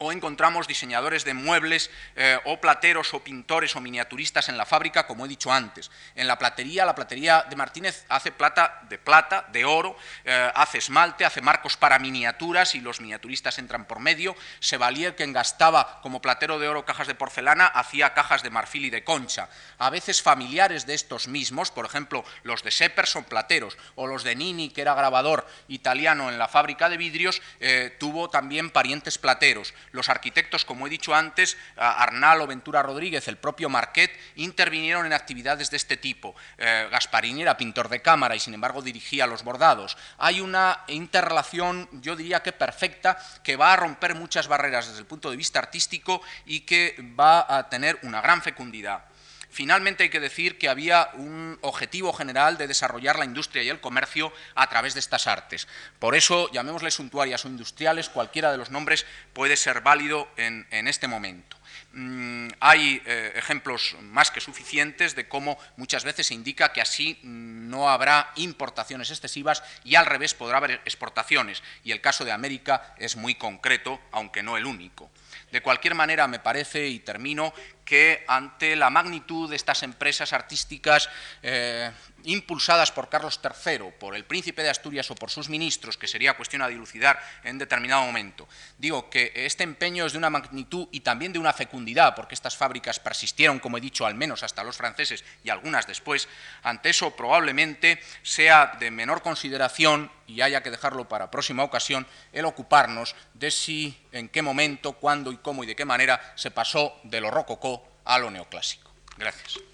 o encontramos diseñadores de muebles eh, o plateros o pintores o miniaturistas en la fábrica, como he dicho antes. En la platería, la platería de Martínez hace plata de plata, de oro, eh, hace esmalte, hace marcos para miniaturas y los miniaturistas entran por medio. Sevalier, quien gastaba como platero de oro cajas de porcelana, hacía cajas de marfil y de concha. A veces familiares de estos mismos, por ejemplo, los de Sepper son plateros, o los de Nini, que era grabador italiano en la fábrica de vidrios, eh, tuvo también parientes plateros. Los arquitectos, como he dicho antes, Arnal o Ventura Rodríguez, el propio Marquet, intervinieron en actividades de este tipo. Eh, Gasparini era pintor de cámara y sin embargo dirigía los bordados. Hay una interrelación, yo diría que perfecta, que va a romper muchas barreras desde el punto de vista artístico y que va a tener una gran fecundidad. Finalmente hay que decir que había un objetivo general de desarrollar la industria y el comercio a través de estas artes. Por eso, llamémosle suntuarias o industriales, cualquiera de los nombres puede ser válido en, este momento. Mm, hay eh, ejemplos más que suficientes de cómo muchas veces se indica que así no habrá importaciones excesivas y al revés podrá haber exportaciones. Y el caso de América es muy concreto, aunque no el único. De cualquier manera, me parece, y termino, que ante la magnitud de estas empresas artísticas eh, impulsadas por Carlos III, por el príncipe de Asturias o por sus ministros, que sería cuestión a dilucidar en determinado momento, digo que este empeño es de una magnitud y también de una fecundidad, porque estas fábricas persistieron, como he dicho, al menos hasta los franceses y algunas después, ante eso probablemente sea de menor consideración y haya que dejarlo para próxima ocasión, el ocuparnos de si, en qué momento, cuándo y cómo y de qué manera se pasó de lo rococó a lo neoclásico. Gracias.